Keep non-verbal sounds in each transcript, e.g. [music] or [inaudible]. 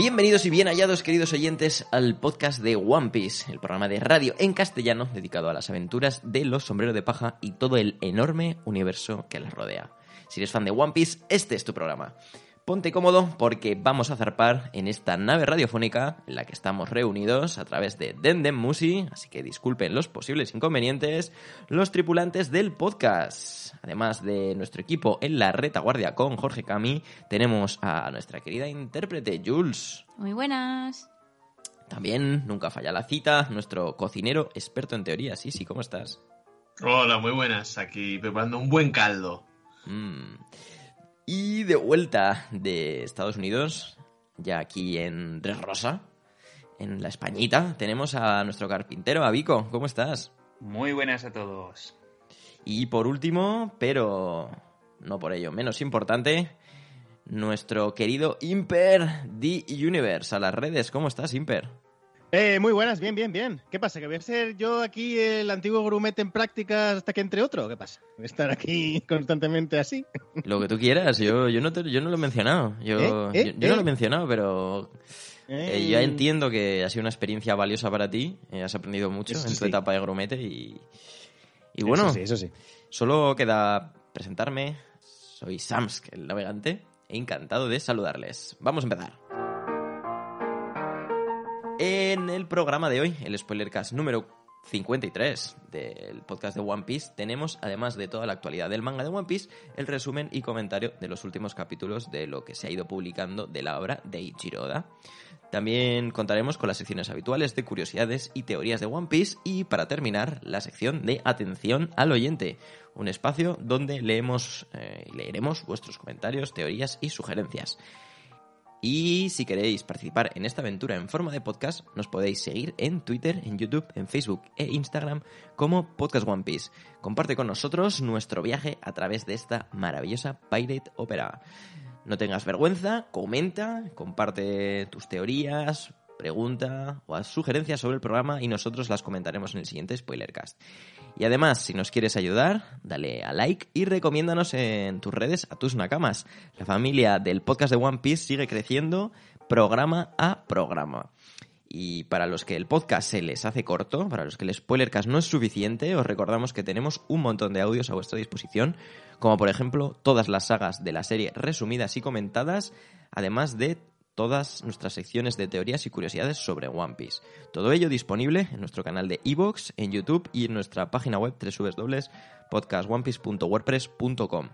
Bienvenidos y bien hallados, queridos oyentes, al podcast de One Piece, el programa de radio en castellano dedicado a las aventuras de los sombreros de paja y todo el enorme universo que les rodea. Si eres fan de One Piece, este es tu programa. Ponte cómodo porque vamos a zarpar en esta nave radiofónica en la que estamos reunidos a través de Dendem Musi, así que disculpen los posibles inconvenientes, los tripulantes del podcast. Además de nuestro equipo en la retaguardia con Jorge Cami, tenemos a nuestra querida intérprete Jules. Muy buenas. También, nunca falla la cita, nuestro cocinero experto en teoría. Sí, sí, ¿cómo estás? Hola, muy buenas. Aquí preparando un buen caldo. Mm. Y de vuelta de Estados Unidos, ya aquí en Rosa, en la Españita, tenemos a nuestro carpintero, a Vico. ¿Cómo estás? Muy buenas a todos. Y por último, pero no por ello menos importante, nuestro querido Imper The Universe a las redes. ¿Cómo estás, Imper? Eh, muy buenas, bien, bien, bien. ¿Qué pasa? ¿Que voy a ser yo aquí el antiguo grumete en prácticas hasta que entre otro? ¿Qué pasa? ¿Voy a estar aquí [laughs] constantemente así? Lo que tú quieras, yo, yo, no, yo no lo he mencionado. Yo, ¿Eh? ¿Eh? yo, no lo he ¿Eh? mencionado, pero ya entiendo que ha sido una experiencia valiosa para ti. has aprendido mucho Eso en tu sí. etapa de grumete y, y bueno, Eso sí, eso sí. solo queda presentarme. Soy Samsk, el navegante, e encantado de saludarles. Vamos a empezar. En el programa de hoy, el Spoilercast número 53 del podcast de One Piece, tenemos, además de toda la actualidad del manga de One Piece, el resumen y comentario de los últimos capítulos de lo que se ha ido publicando de la obra de Ichiro Oda. También contaremos con las secciones habituales de curiosidades y teorías de One Piece y, para terminar, la sección de atención al oyente, un espacio donde leemos eh, leeremos vuestros comentarios, teorías y sugerencias. Y si queréis participar en esta aventura en forma de podcast, nos podéis seguir en Twitter, en YouTube, en Facebook e Instagram como Podcast One Piece. Comparte con nosotros nuestro viaje a través de esta maravillosa Pirate Opera. No tengas vergüenza, comenta, comparte tus teorías, pregunta o sugerencias sobre el programa y nosotros las comentaremos en el siguiente Spoilercast. Y además, si nos quieres ayudar, dale a like y recomiéndanos en tus redes a tus nakamas. La familia del podcast de One Piece sigue creciendo programa a programa. Y para los que el podcast se les hace corto, para los que el spoilercast no es suficiente, os recordamos que tenemos un montón de audios a vuestra disposición, como por ejemplo todas las sagas de la serie resumidas y comentadas, además de todas nuestras secciones de teorías y curiosidades sobre One Piece. Todo ello disponible en nuestro canal de iVoox, en YouTube y en nuestra página web www.podcastonepiece.wordpress.com.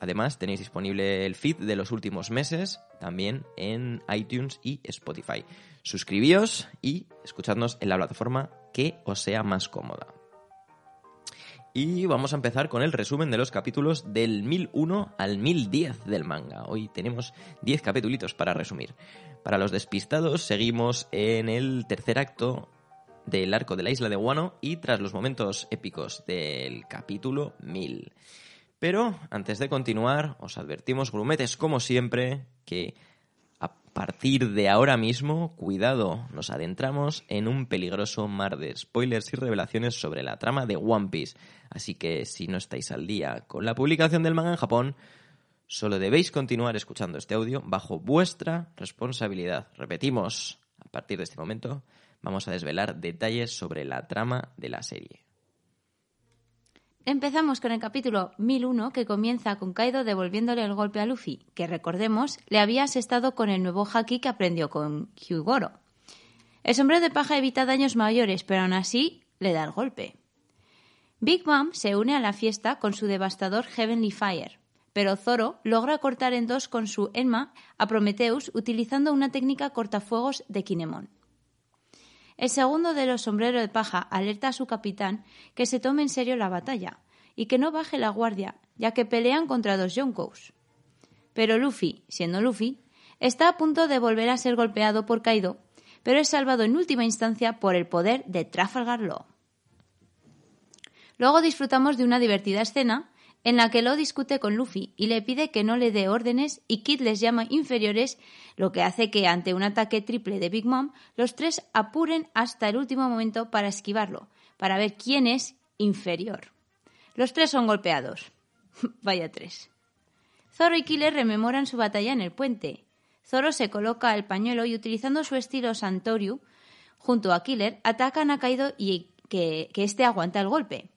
Además, tenéis disponible el feed de los últimos meses también en iTunes y Spotify. Suscribíos y escuchadnos en la plataforma que os sea más cómoda. Y vamos a empezar con el resumen de los capítulos del 1001 al 1010 del manga. Hoy tenemos 10 capítulos para resumir. Para los despistados, seguimos en el tercer acto del arco de la isla de Wano y tras los momentos épicos del capítulo 1000. Pero antes de continuar, os advertimos, grumetes, como siempre, que a partir de ahora mismo, cuidado, nos adentramos en un peligroso mar de spoilers y revelaciones sobre la trama de One Piece. Así que si no estáis al día con la publicación del manga en Japón, solo debéis continuar escuchando este audio bajo vuestra responsabilidad. Repetimos, a partir de este momento vamos a desvelar detalles sobre la trama de la serie. Empezamos con el capítulo 1001 que comienza con Kaido devolviéndole el golpe a Luffy, que recordemos le había asestado con el nuevo haki que aprendió con Hyugoro. El sombrero de paja evita daños mayores, pero aún así le da el golpe. Big Mom se une a la fiesta con su devastador Heavenly Fire, pero Zoro logra cortar en dos con su Enma a Prometheus utilizando una técnica cortafuegos de Kinemon. El segundo de los sombreros de paja alerta a su capitán que se tome en serio la batalla y que no baje la guardia, ya que pelean contra dos Yonkous. Pero Luffy, siendo Luffy, está a punto de volver a ser golpeado por Kaido, pero es salvado en última instancia por el poder de Trafalgar Law. Luego disfrutamos de una divertida escena en la que Law discute con Luffy y le pide que no le dé órdenes y Kid les llama inferiores, lo que hace que ante un ataque triple de Big Mom los tres apuren hasta el último momento para esquivarlo, para ver quién es inferior. Los tres son golpeados. [laughs] Vaya tres. Zoro y Killer rememoran su batalla en el puente. Zoro se coloca el pañuelo y utilizando su estilo Santoriu, junto a Killer, atacan a Kaido y que, que éste aguanta el golpe.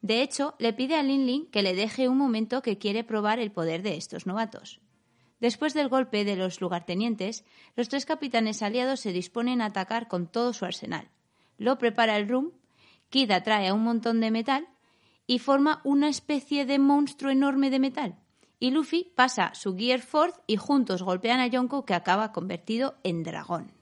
De hecho, le pide a Lin Lin que le deje un momento que quiere probar el poder de estos novatos. Después del golpe de los lugartenientes, los tres capitanes aliados se disponen a atacar con todo su arsenal. Lo prepara el Rum, Kid atrae a un montón de metal y forma una especie de monstruo enorme de metal. Y Luffy pasa su Gear Force y juntos golpean a Yonko que acaba convertido en dragón.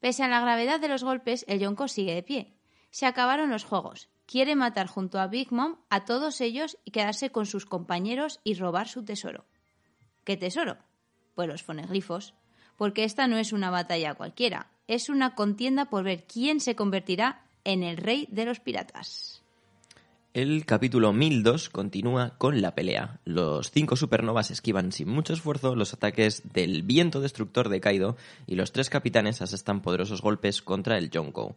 Pese a la gravedad de los golpes, el Yonko sigue de pie. Se acabaron los juegos. Quiere matar junto a Big Mom a todos ellos y quedarse con sus compañeros y robar su tesoro. ¿Qué tesoro? Pues los foneglifos. Porque esta no es una batalla cualquiera, es una contienda por ver quién se convertirá en el rey de los piratas. El capítulo 1002 continúa con la pelea. Los cinco supernovas esquivan sin mucho esfuerzo los ataques del viento destructor de Kaido y los tres capitanes asestan poderosos golpes contra el Yonko,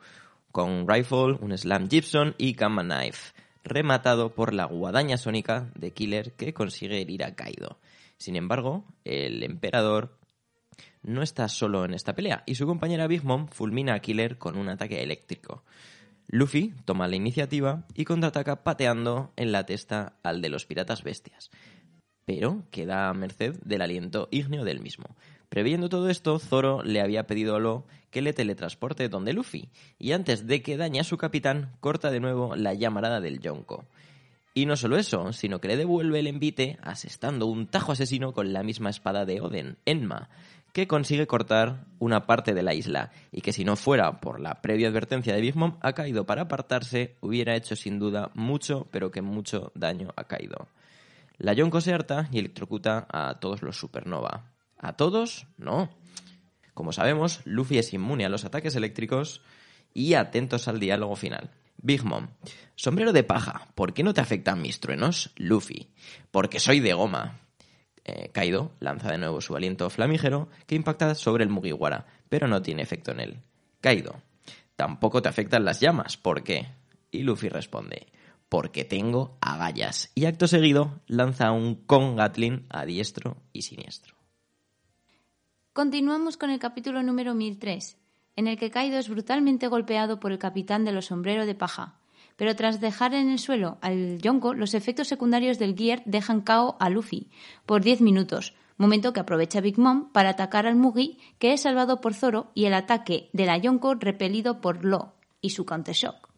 con Rifle, un Slam Gibson y Gamma Knife, rematado por la guadaña sónica de Killer que consigue herir a Kaido. Sin embargo, el emperador no está solo en esta pelea y su compañera Big Mom fulmina a Killer con un ataque eléctrico. Luffy toma la iniciativa y contraataca pateando en la testa al de los piratas bestias, pero queda a merced del aliento ígneo del mismo. Previendo todo esto, Zoro le había pedido a Lo que le teletransporte donde Luffy, y antes de que dañe a su capitán, corta de nuevo la llamarada del Yonko. Y no solo eso, sino que le devuelve el envite asestando un tajo asesino con la misma espada de Oden, Enma, que consigue cortar una parte de la isla y que si no fuera por la previa advertencia de Big Mom ha caído para apartarse, hubiera hecho sin duda mucho, pero que mucho daño ha caído. La Yonko se harta y electrocuta a todos los supernova. ¿A todos? No. Como sabemos, Luffy es inmune a los ataques eléctricos y atentos al diálogo final. Big Mom. Sombrero de paja. ¿Por qué no te afectan mis truenos? Luffy. Porque soy de goma. Eh, Kaido lanza de nuevo su aliento flamígero que impacta sobre el Mugiwara, pero no tiene efecto en él. Kaido, tampoco te afectan las llamas, ¿por qué? Y Luffy responde, porque tengo agallas. Y acto seguido lanza un Kong Gatling a diestro y siniestro. Continuamos con el capítulo número 1003, en el que Kaido es brutalmente golpeado por el capitán de los sombreros de paja, pero tras dejar en el suelo al Yonko, los efectos secundarios del Gear dejan KO a Luffy por 10 minutos, momento que aprovecha Big Mom para atacar al Mugi, que es salvado por Zoro, y el ataque de la Yonko repelido por Lo y su Counter-Shock.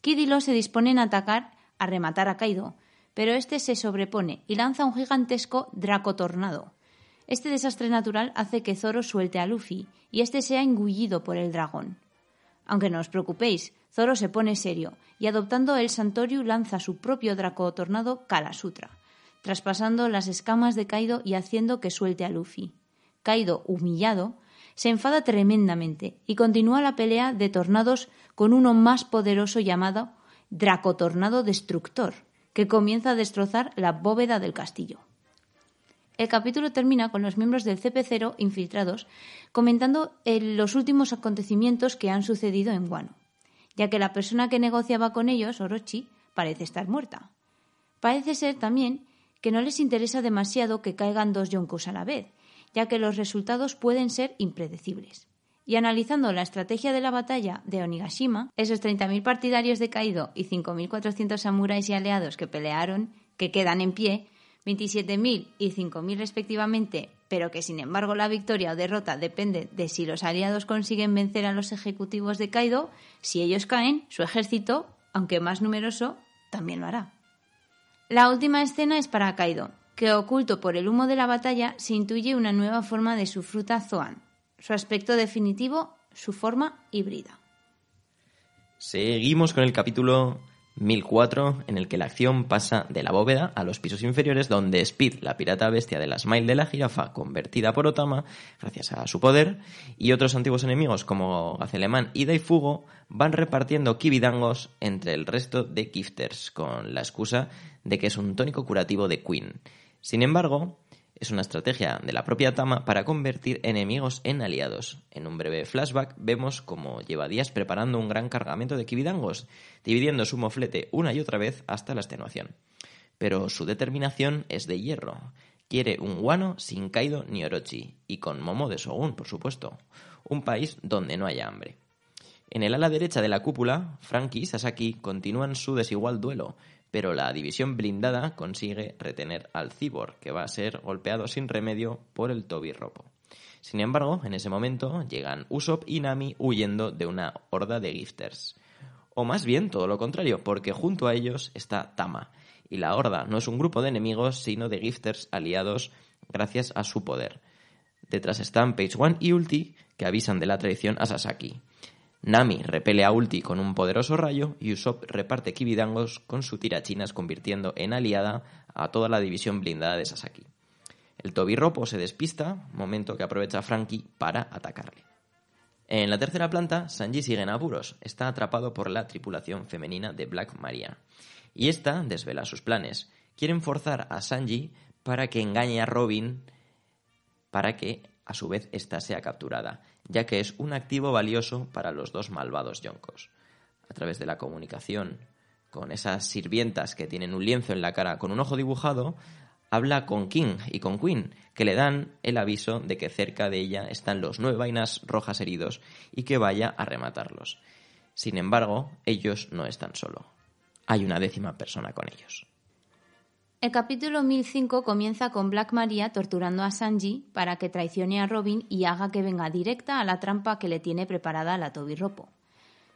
Kid y Lo se disponen a atacar, a rematar a Kaido, pero este se sobrepone y lanza un gigantesco Draco Tornado. Este desastre natural hace que Zoro suelte a Luffy y este sea engullido por el dragón. Aunque no os preocupéis, Zoro se pone serio y adoptando el Santoriu lanza su propio Draco Tornado Kala Sutra, traspasando las escamas de Kaido y haciendo que suelte a Luffy. Kaido, humillado, se enfada tremendamente y continúa la pelea de tornados con uno más poderoso llamado Draco Tornado Destructor, que comienza a destrozar la bóveda del castillo. El capítulo termina con los miembros del CP0 infiltrados comentando los últimos acontecimientos que han sucedido en Wano ya que la persona que negociaba con ellos, Orochi, parece estar muerta. Parece ser también que no les interesa demasiado que caigan dos yonkos a la vez, ya que los resultados pueden ser impredecibles. Y analizando la estrategia de la batalla de Onigashima, esos 30.000 partidarios de Kaido y 5.400 samuráis y aliados que pelearon, que quedan en pie, 27.000 y 5.000 respectivamente, pero que sin embargo la victoria o derrota depende de si los aliados consiguen vencer a los ejecutivos de Kaido, si ellos caen, su ejército, aunque más numeroso, también lo hará. La última escena es para Kaido, que oculto por el humo de la batalla se intuye una nueva forma de su fruta Zoan, su aspecto definitivo, su forma híbrida. Seguimos con el capítulo 1004, en el que la acción pasa de la bóveda a los pisos inferiores, donde Speed, la pirata bestia de la Smile de la jirafa, convertida por Otama, gracias a su poder, y otros antiguos enemigos como Gacelemán y Daifugo, van repartiendo kibidangos entre el resto de gifters, con la excusa de que es un tónico curativo de Queen. Sin embargo, es una estrategia de la propia Tama para convertir enemigos en aliados. En un breve flashback vemos cómo lleva días preparando un gran cargamento de kibidangos, dividiendo su moflete una y otra vez hasta la extenuación. Pero su determinación es de hierro. Quiere un Wano sin Kaido ni Orochi, y con Momo de Shogun, por supuesto. Un país donde no haya hambre. En el ala derecha de la cúpula, Frankie y Sasaki continúan su desigual duelo, pero la división blindada consigue retener al Cyborg, que va a ser golpeado sin remedio por el Toby Ropo. Sin embargo, en ese momento llegan Usopp y Nami huyendo de una horda de gifters. O más bien todo lo contrario, porque junto a ellos está Tama, y la horda no es un grupo de enemigos, sino de gifters aliados gracias a su poder. Detrás están Page One y Ulti, que avisan de la traición a Sasaki. Nami repele a Ulti con un poderoso rayo y Usopp reparte kibidangos con su tirachinas convirtiendo en aliada a toda la división blindada de Sasaki. El Tobirropo se despista, momento que aprovecha Frankie para atacarle. En la tercera planta, Sanji sigue en apuros. Está atrapado por la tripulación femenina de Black Maria. Y esta desvela sus planes. Quieren forzar a Sanji para que engañe a Robin para que a su vez ésta sea capturada, ya que es un activo valioso para los dos malvados yonkos. A través de la comunicación con esas sirvientas que tienen un lienzo en la cara con un ojo dibujado, habla con King y con Queen, que le dan el aviso de que cerca de ella están los nueve vainas rojas heridos y que vaya a rematarlos. Sin embargo, ellos no están solo. Hay una décima persona con ellos. El capítulo 1005 comienza con Black Maria torturando a Sanji para que traicione a Robin y haga que venga directa a la trampa que le tiene preparada la Ropo.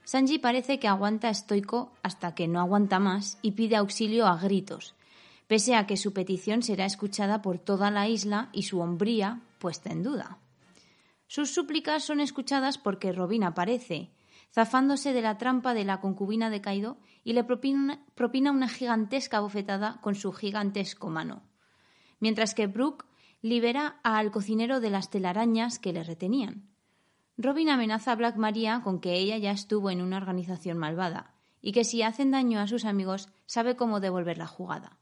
Sanji parece que aguanta estoico hasta que no aguanta más y pide auxilio a gritos, pese a que su petición será escuchada por toda la isla y su hombría puesta en duda. Sus súplicas son escuchadas porque Robin aparece, zafándose de la trampa de la concubina de Kaido y le propina, una gigantesca bofetada con su gigantesco mano. Mientras que Brooke libera al cocinero de las telarañas que le retenían. Robin amenaza a Black Maria con que ella ya estuvo en una organización malvada y que si hacen daño a sus amigos sabe cómo devolver la jugada.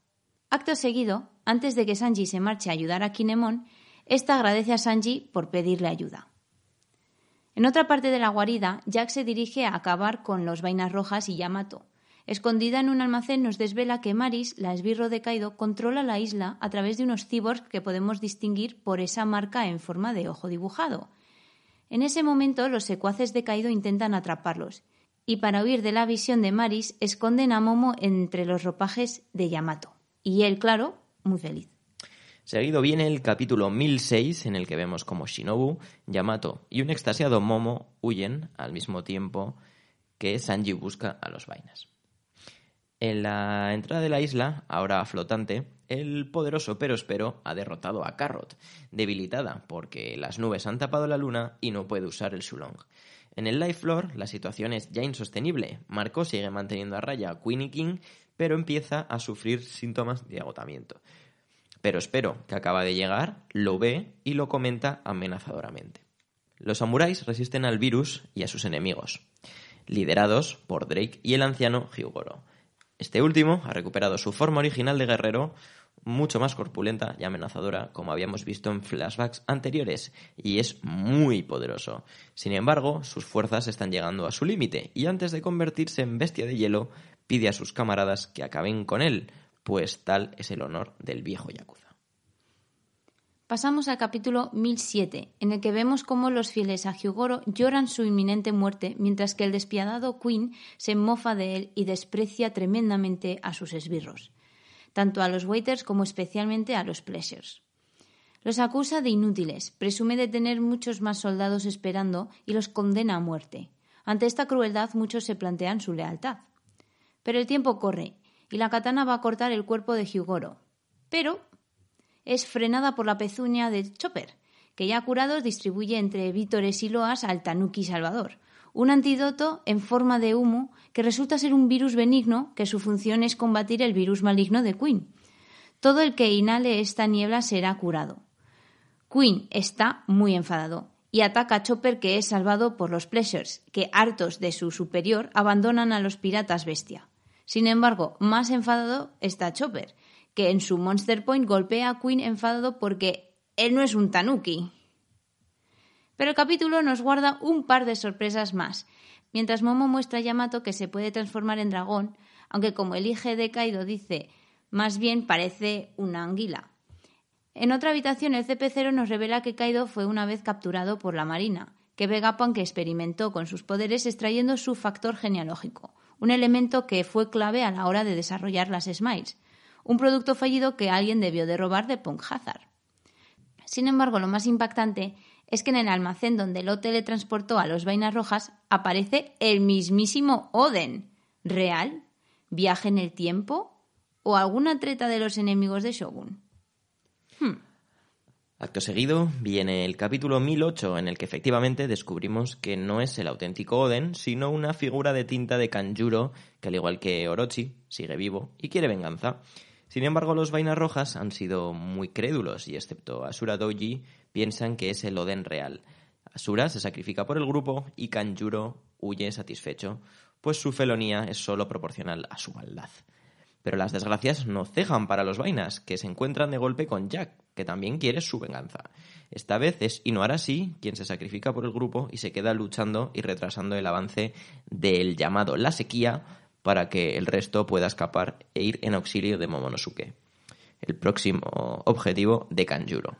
Acto seguido, antes de que Sanji se marche a ayudar a Kinemon, ésta agradece a Sanji por pedirle ayuda. En otra parte de la guarida, Jack se dirige a acabar con los vainas rojas y Yamato, Escondida en un almacén nos desvela que Maris, la esbirro de Kaido, controla la isla a través de unos cyborgs que podemos distinguir por esa marca en forma de ojo dibujado. En ese momento los secuaces de Kaido intentan atraparlos, y para huir de la visión de Maris esconden a Momo entre los ropajes de Yamato. Y él, claro, muy feliz. Seguido viene el capítulo 1006 en el que vemos como Shinobu, Yamato y un extasiado Momo huyen al mismo tiempo que Sanji busca a los vainas. En la entrada de la isla, ahora flotante, el poderoso pero espero ha derrotado a Carrot, debilitada porque las nubes han tapado la luna y no puede usar el Shulong. En el Life Floor la situación es ya insostenible. Marco sigue manteniendo a raya a Queen y King, pero empieza a sufrir síntomas de agotamiento. Pero espero, que acaba de llegar, lo ve y lo comenta amenazadoramente. Los samuráis resisten al virus y a sus enemigos, liderados por Drake y el anciano Hyugoro. Este último ha recuperado su forma original de guerrero, mucho más corpulenta y amenazadora, como habíamos visto en flashbacks anteriores, y es muy poderoso. Sin embargo, sus fuerzas están llegando a su límite, y antes de convertirse en bestia de hielo, pide a sus camaradas que acaben con él, pues tal es el honor del viejo Yakuza. Pasamos al capítulo 1007, en el que vemos cómo los fieles a Hyugoro lloran su inminente muerte, mientras que el despiadado Queen se mofa de él y desprecia tremendamente a sus esbirros, tanto a los waiters como especialmente a los pleasures. Los acusa de inútiles, presume de tener muchos más soldados esperando y los condena a muerte. Ante esta crueldad muchos se plantean su lealtad. Pero el tiempo corre y la katana va a cortar el cuerpo de Hyugoro. Pero es frenada por la pezuña de Chopper, que ya curados distribuye entre vítores y loas al Tanuki Salvador, un antídoto en forma de humo que resulta ser un virus benigno que su función es combatir el virus maligno de Queen. Todo el que inhale esta niebla será curado. Queen está muy enfadado y ataca a Chopper que es salvado por los Pleasures, que hartos de su superior abandonan a los piratas bestia. Sin embargo, más enfadado está Chopper, que en su Monster Point golpea a Queen enfadado porque él no es un tanuki. Pero el capítulo nos guarda un par de sorpresas más. Mientras Momo muestra a Yamato que se puede transformar en dragón, aunque como el hijo de Kaido dice, más bien parece una anguila. En otra habitación, el CP0 nos revela que Kaido fue una vez capturado por la Marina, que Vegapunk experimentó con sus poderes extrayendo su factor genealógico, un elemento que fue clave a la hora de desarrollar las Smiles, un producto fallido que alguien debió de robar de Punk Hazard. Sin embargo, lo más impactante es que en el almacén donde lo teletransportó a los vainas rojas aparece el mismísimo Oden. ¿Real? ¿Viaje en el tiempo? ¿O alguna treta de los enemigos de Shogun? Hmm. Acto seguido viene el capítulo 1008 en el que efectivamente descubrimos que no es el auténtico Oden, sino una figura de tinta de Kanjuro que al igual que Orochi sigue vivo y quiere venganza. Sin embargo, los vainas rojas han sido muy crédulos y excepto Asura Doji piensan que es el Oden real. Asura se sacrifica por el grupo y Kanjuro huye satisfecho, pues su felonía es solo proporcional a su maldad. Pero las desgracias no cejan para los vainas, que se encuentran de golpe con Jack, que también quiere su venganza. Esta vez es Inuarashi quien se sacrifica por el grupo y se queda luchando y retrasando el avance del llamado La Sequía para que el resto pueda escapar e ir en auxilio de Momonosuke, el próximo objetivo de Kanjuro.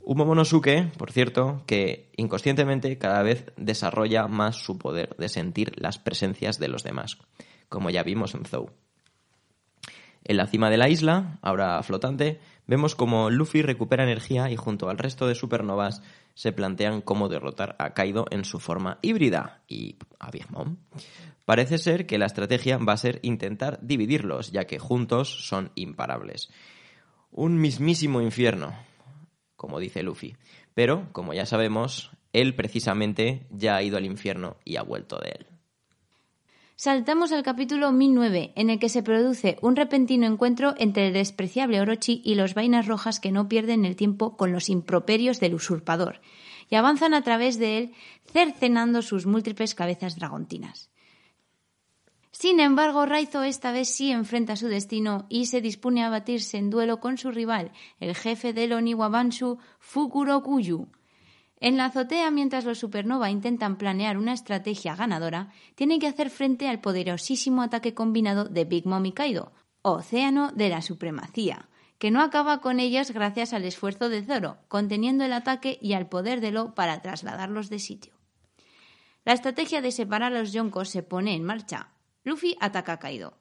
Un Momonosuke, por cierto, que inconscientemente cada vez desarrolla más su poder de sentir las presencias de los demás, como ya vimos en Zou. En la cima de la isla, ahora flotante, vemos como Luffy recupera energía y junto al resto de supernovas se plantean cómo derrotar a Kaido en su forma híbrida y a Big Mom. Parece ser que la estrategia va a ser intentar dividirlos, ya que juntos son imparables. Un mismísimo infierno, como dice Luffy. Pero, como ya sabemos, él precisamente ya ha ido al infierno y ha vuelto de él. Saltamos al capítulo 1009, en el que se produce un repentino encuentro entre el despreciable Orochi y los vainas rojas que no pierden el tiempo con los improperios del usurpador, y avanzan a través de él, cercenando sus múltiples cabezas dragontinas. Sin embargo, Raizo esta vez sí enfrenta su destino y se dispone a batirse en duelo con su rival, el jefe del Oniwabanshu, Fukurokuyu. En la azotea, mientras los supernova intentan planear una estrategia ganadora, tienen que hacer frente al poderosísimo ataque combinado de Big Mom y Kaido, Océano de la Supremacía, que no acaba con ellos gracias al esfuerzo de Zoro, conteniendo el ataque y al poder de Lo para trasladarlos de sitio. La estrategia de separar a los yonkos se pone en marcha. Luffy ataca a Kaido.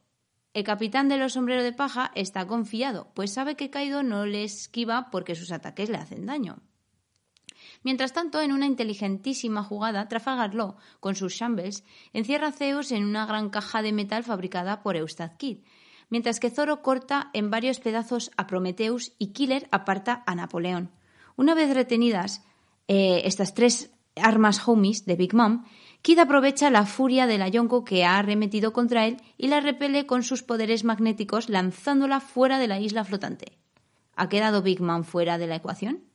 El capitán de los sombreros de paja está confiado, pues sabe que Kaido no le esquiva porque sus ataques le hacen daño. Mientras tanto, en una inteligentísima jugada, Trafalgar Law, con sus shambles, encierra a Zeus en una gran caja de metal fabricada por Eustad Kid, mientras que Zoro corta en varios pedazos a Prometheus y Killer aparta a Napoleón. Una vez retenidas eh, estas tres armas homies de Big Mom, Kid aprovecha la furia de la Yonko que ha arremetido contra él y la repele con sus poderes magnéticos lanzándola fuera de la isla flotante. ¿Ha quedado Big Mom fuera de la ecuación?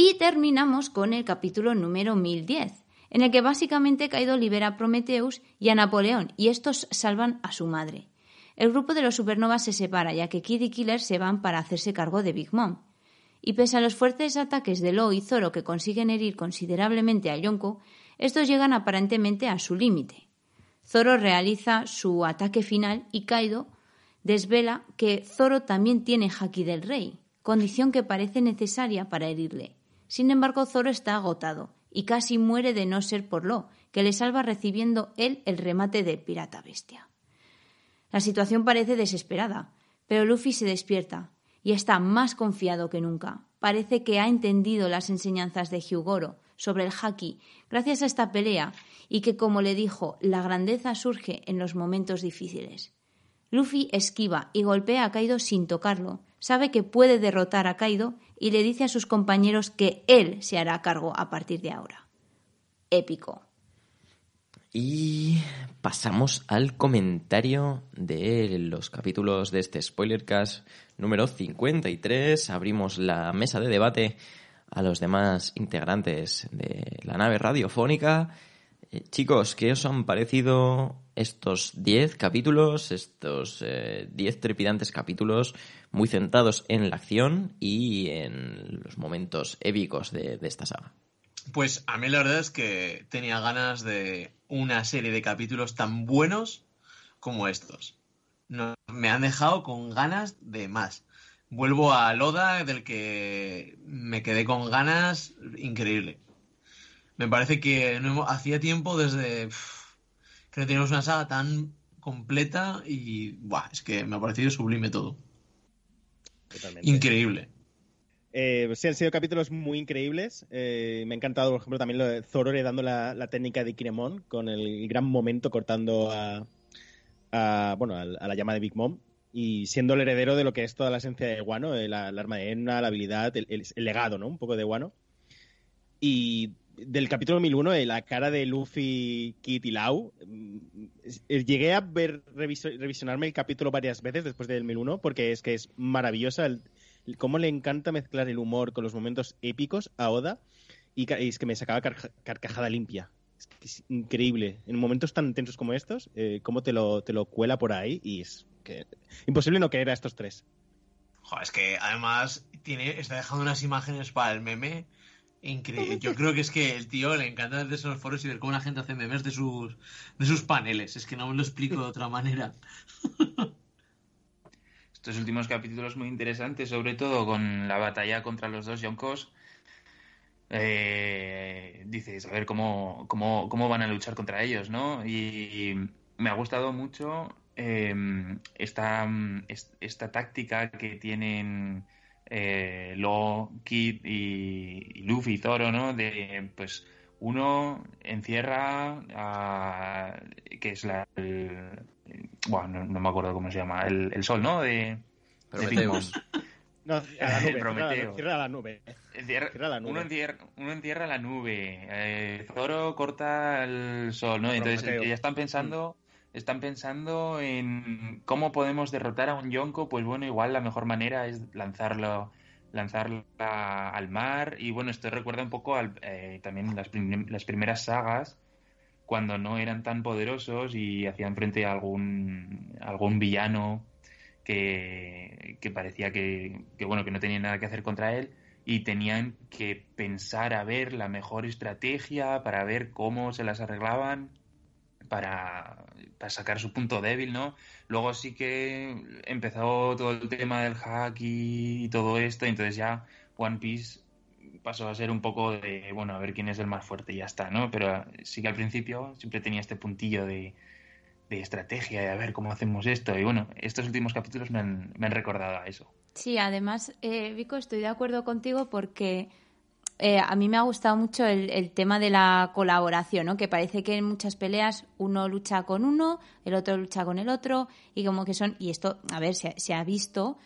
Y terminamos con el capítulo número 1010, en el que básicamente Kaido libera a Prometheus y a Napoleón, y estos salvan a su madre. El grupo de los supernovas se separa, ya que Kid y Killer se van para hacerse cargo de Big Mom. Y pese a los fuertes ataques de Lo y Zoro que consiguen herir considerablemente a Yonko, estos llegan aparentemente a su límite. Zoro realiza su ataque final y Kaido desvela que Zoro también tiene Haki del Rey, condición que parece necesaria para herirle. Sin embargo, Zoro está agotado y casi muere de no ser por Lo, que le salva recibiendo él el remate de pirata bestia. La situación parece desesperada, pero Luffy se despierta y está más confiado que nunca. Parece que ha entendido las enseñanzas de Hyugoro sobre el haki gracias a esta pelea y que, como le dijo, la grandeza surge en los momentos difíciles. Luffy esquiva y golpea a Kaido sin tocarlo. Sabe que puede derrotar a Kaido y le dice a sus compañeros que él se hará cargo a partir de ahora. Épico. Y pasamos al comentario de los capítulos de este Spoilercast número 53. Abrimos la mesa de debate a los demás integrantes de la nave radiofónica. Eh, chicos, ¿qué os han parecido estos 10 capítulos, estos 10 eh, trepidantes capítulos muy centrados en la acción y en los momentos épicos de, esta saga. Pues a mí la verdad es que tenía ganas de una serie de capítulos tan buenos como estos. me han dejado con ganas de más. vuelvo a Loda, del que me quedé con ganas, increíble. Me parece que no hacía tiempo desde no teníamos una saga tan completa y buah, es que me ha parecido sublime todo. Totalmente. Increíble. Eh, sí, han sido capítulos muy increíbles. Eh, me ha encantado, por ejemplo, también lo de Zoro heredando la, la técnica de Kinemon, con el gran momento cortando a, a, bueno, a, a la llama de Big Mom y siendo el heredero de lo que es toda la esencia de Wano, el, el arma de Enna, la habilidad, el, el- el legado, ¿no? Un poco de Wano. Y del capítulo 1001, eh, la cara de Luffy, Kid y Lau, mm, llegué a ver revisionarme el capítulo varias veces después del 1001 porque es que es maravillosa cómo le encanta mezclar el humor con los momentos épicos a Oda y, es que me sacaba carca- carcajada limpia. Es increíble. En momentos tan tensos como estos, eh, cómo te lo, te lo cuela por ahí y es que imposible no querer a estos tres. Joder, es que además tiene, está dejando unas imágenes para el meme increíble. Yo creo que es que el tío le encanta desde esos foros y ver cómo la gente hace memes de sus, de sus paneles. Es que no me lo explico de otra manera. [laughs] Estos últimos capítulos muy interesantes, sobre todo con la batalla contra los dos Yonkos. Eh, dices, a ver cómo, cómo, cómo van a luchar contra ellos, ¿no? Y me ha gustado mucho eh, esta, es- esta táctica que tienen eh, Lo, Kid y, y Luffy y Zoro, ¿no? De, pues, uno encierra a... que es la... el- bueno, no, no me acuerdo cómo se llama, el, el sol, ¿no? De. Prometemos. [laughs] No, a la nube, Prometeo. cierra la nube. Encierra- Cierra la nube. Uno, encierra, uno encierra la nube, eh, Zoro corta el sol, ¿no? Entonces Prometeo. ya están pensando, están pensando en cómo podemos derrotar a un Yonko, pues bueno, igual la mejor manera es lanzarlo, lanzarlo a- al mar. Y bueno, esto recuerda un poco al, eh, también las, las primeras sagas, cuando no eran tan poderosos y hacían frente a algún, algún villano que, que parecía que, que, bueno, que no tenía nada que hacer contra él y tenían que pensar a ver la mejor estrategia para ver cómo se las arreglaban para, para sacar su punto débil, ¿no? Luego sí que empezó todo el tema del hack y, todo esto, y entonces ya One Piece pasó a ser un poco de, bueno, a ver quién es el más fuerte y ya está, ¿no? Pero sí que al principio siempre tenía este puntillo de, de estrategia, de a ver cómo hacemos esto, y bueno, estos últimos capítulos me han, me han recordado a eso. Sí, además, eh, Vico, estoy de acuerdo contigo porque eh, a mí me ha gustado mucho el, tema de la colaboración, ¿no? Que parece que en muchas peleas uno lucha con uno, el otro lucha con el otro, y como que son, y esto, a ver, se, se ha visto,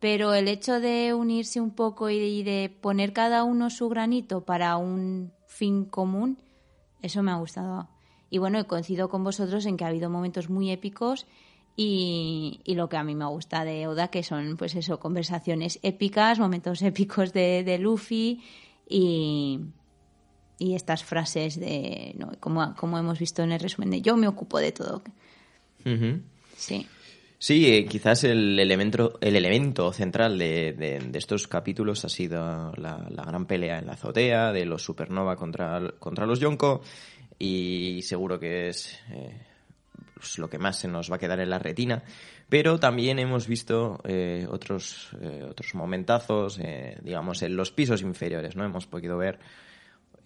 pero el hecho de unirse un poco y, de poner cada uno su granito para un fin común, eso me ha gustado. Y bueno, coincido con vosotros en que ha habido momentos muy épicos y, y lo que a mí me gusta de Oda, que son, pues eso, conversaciones épicas, momentos [laughs] épicos de, de Luffy y, y estas frases de, ¿no? como, como hemos visto en el resumen de yo me ocupo de todo. Sí. Sí, eh, quizás el elemento, el elemento central de, de- de estos capítulos ha sido la, la gran pelea en la azotea de los Supernova contra, contra los Yonko y seguro que es eh, pues, lo que más se nos va a quedar en la retina. Pero también hemos visto eh, otros, eh, otros momentazos, eh, digamos, en los pisos inferiores, ¿no? Hemos podido ver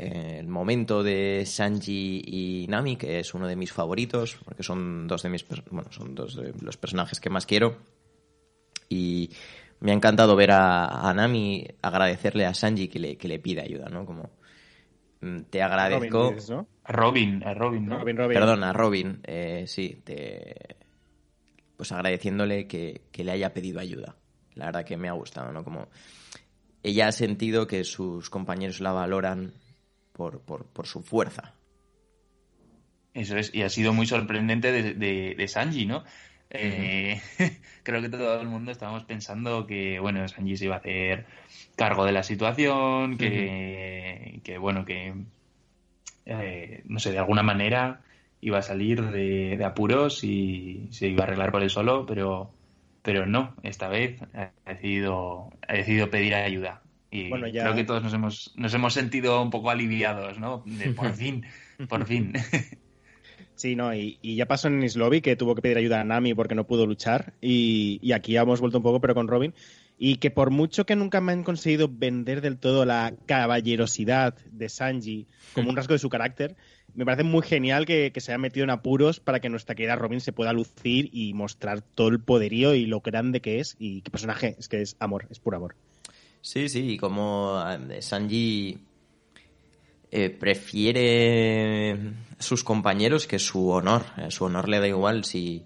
eh, el momento de Sanji y Nami, que es uno de mis favoritos, porque son dos de mis bueno, son dos de los personajes que más quiero. Y me ha encantado ver a, a Nami agradecerle a Sanji que le, que le pide ayuda, ¿no? Como mm, te agradezco. Robin, ¿no? A Robin, a Robin, ¿no? Robin, Robin. Perdón, a Robin, eh, sí, te, pues agradeciéndole que, que le haya pedido ayuda. La verdad que me ha gustado, ¿no? Como ella ha sentido que sus compañeros la valoran por, por, por su fuerza. Eso es, y ha sido muy sorprendente de, de, de Sanji, ¿no? Eh, [laughs] creo que todo el mundo estábamos pensando que, bueno, Sanji se iba a hacer cargo de la situación, que, que bueno, que, eh, no sé, de alguna manera iba a salir de, de apuros y se iba a arreglar por él solo, pero, pero no, esta vez ha decidido, ha decidido pedir ayuda. Y Bueno, ya- creo que todos nos hemos, nos hemos sentido un poco aliviados, ¿no? De por [laughs] fin, por fin. Sí, no, y, y ya pasó en Islobi que tuvo que pedir ayuda a Nami porque no pudo luchar. Y, y aquí ya hemos vuelto un poco, pero con Robin. Y que por mucho que nunca me han conseguido vender del todo la caballerosidad de Sanji como un rasgo de su carácter, me parece muy genial que, que se haya metido en apuros para que nuestra querida Robin se pueda lucir y mostrar todo el poderío y lo grande que es. Y qué personaje, es que es amor, es puro amor. Sí, sí, y como eh, Sanji eh, prefiere sus compañeros que su honor. Eh, su honor le da igual si...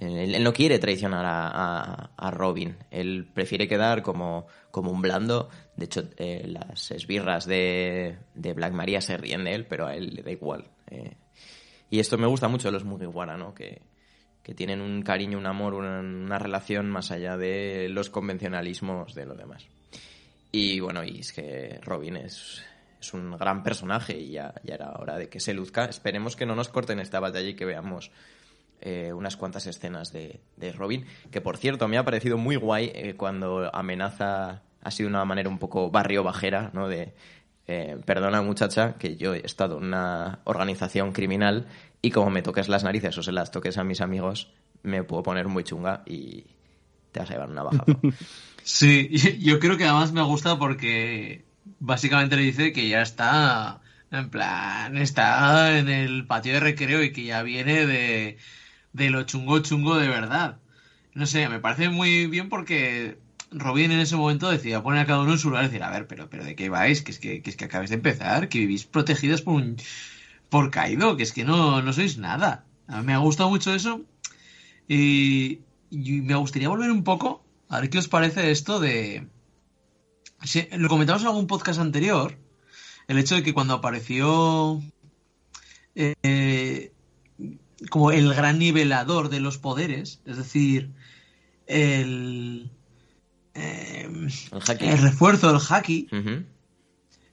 Él, no quiere traicionar a, Robin. Él prefiere quedar como, como un blando. De hecho, eh, las esbirras de, de Black Maria se ríen de él, pero a él le da igual. Eh, y esto me gusta mucho de los Mugiwara, ¿no? Que, que tienen un cariño, un amor, una, una relación más allá de los convencionalismos de lo demás. Y bueno, y es que Robin es, es un gran personaje y ya, ya era hora de que se luzca. Esperemos que no nos corten esta batalla y que veamos eh, unas cuantas escenas de, de Robin. Que por cierto, me ha parecido muy guay eh, cuando amenaza, ha sido una manera un poco barrio bajera, ¿no? De, eh, perdona muchacha, que yo he estado en una organización criminal y como me toques las narices o se las toques a mis amigos, me puedo poner muy chunga y te vas a llevar una baja. [laughs] Sí, [laughs] yo creo que además me gusta porque básicamente le dice que ya está, en plan, está en el patio de recreo y que ya viene de, de lo chungo chungo de verdad. No sé, me parece muy bien porque Robin en ese momento decía poner a cada uno en su lugar y decir, a ver, pero, pero ¿de qué vais? Que es que, que es que acabáis de empezar, que vivís protegidos por un, por Kaido, que es que no, no sois nada. A mí me ha gustado mucho eso y, me gustaría volver un poco a ver qué os parece esto de... Lo comentamos en algún podcast anterior, el hecho de que cuando apareció eh, como el gran nivelador de los poderes, es decir, el, eh, El el refuerzo del haki,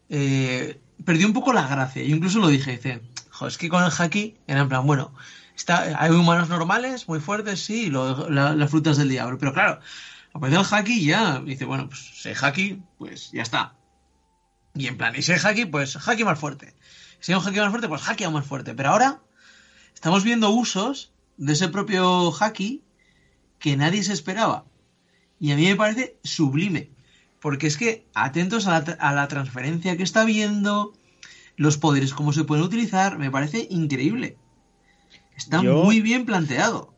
eh, perdió un poco la gracia. Yo incluso lo dije, dice, "Jo, es que con el haki era en plan, bueno, está, hay humanos normales, muy fuertes, sí, la- las frutas del diablo, pero claro, apareció el haki ya, dice, bueno, pues si hay haki, pues ya está. Y en plan, y si hay haki, pues haki más fuerte. Si hay un haki más fuerte, pues haki más fuerte. Pero ahora estamos viendo usos de ese propio haki que nadie se esperaba. Y a mí me parece sublime. Porque es que atentos a la, tra- a la transferencia que está viendo, los poderes, cómo se pueden utilizar, me parece increíble. Está Yo- muy bien planteado.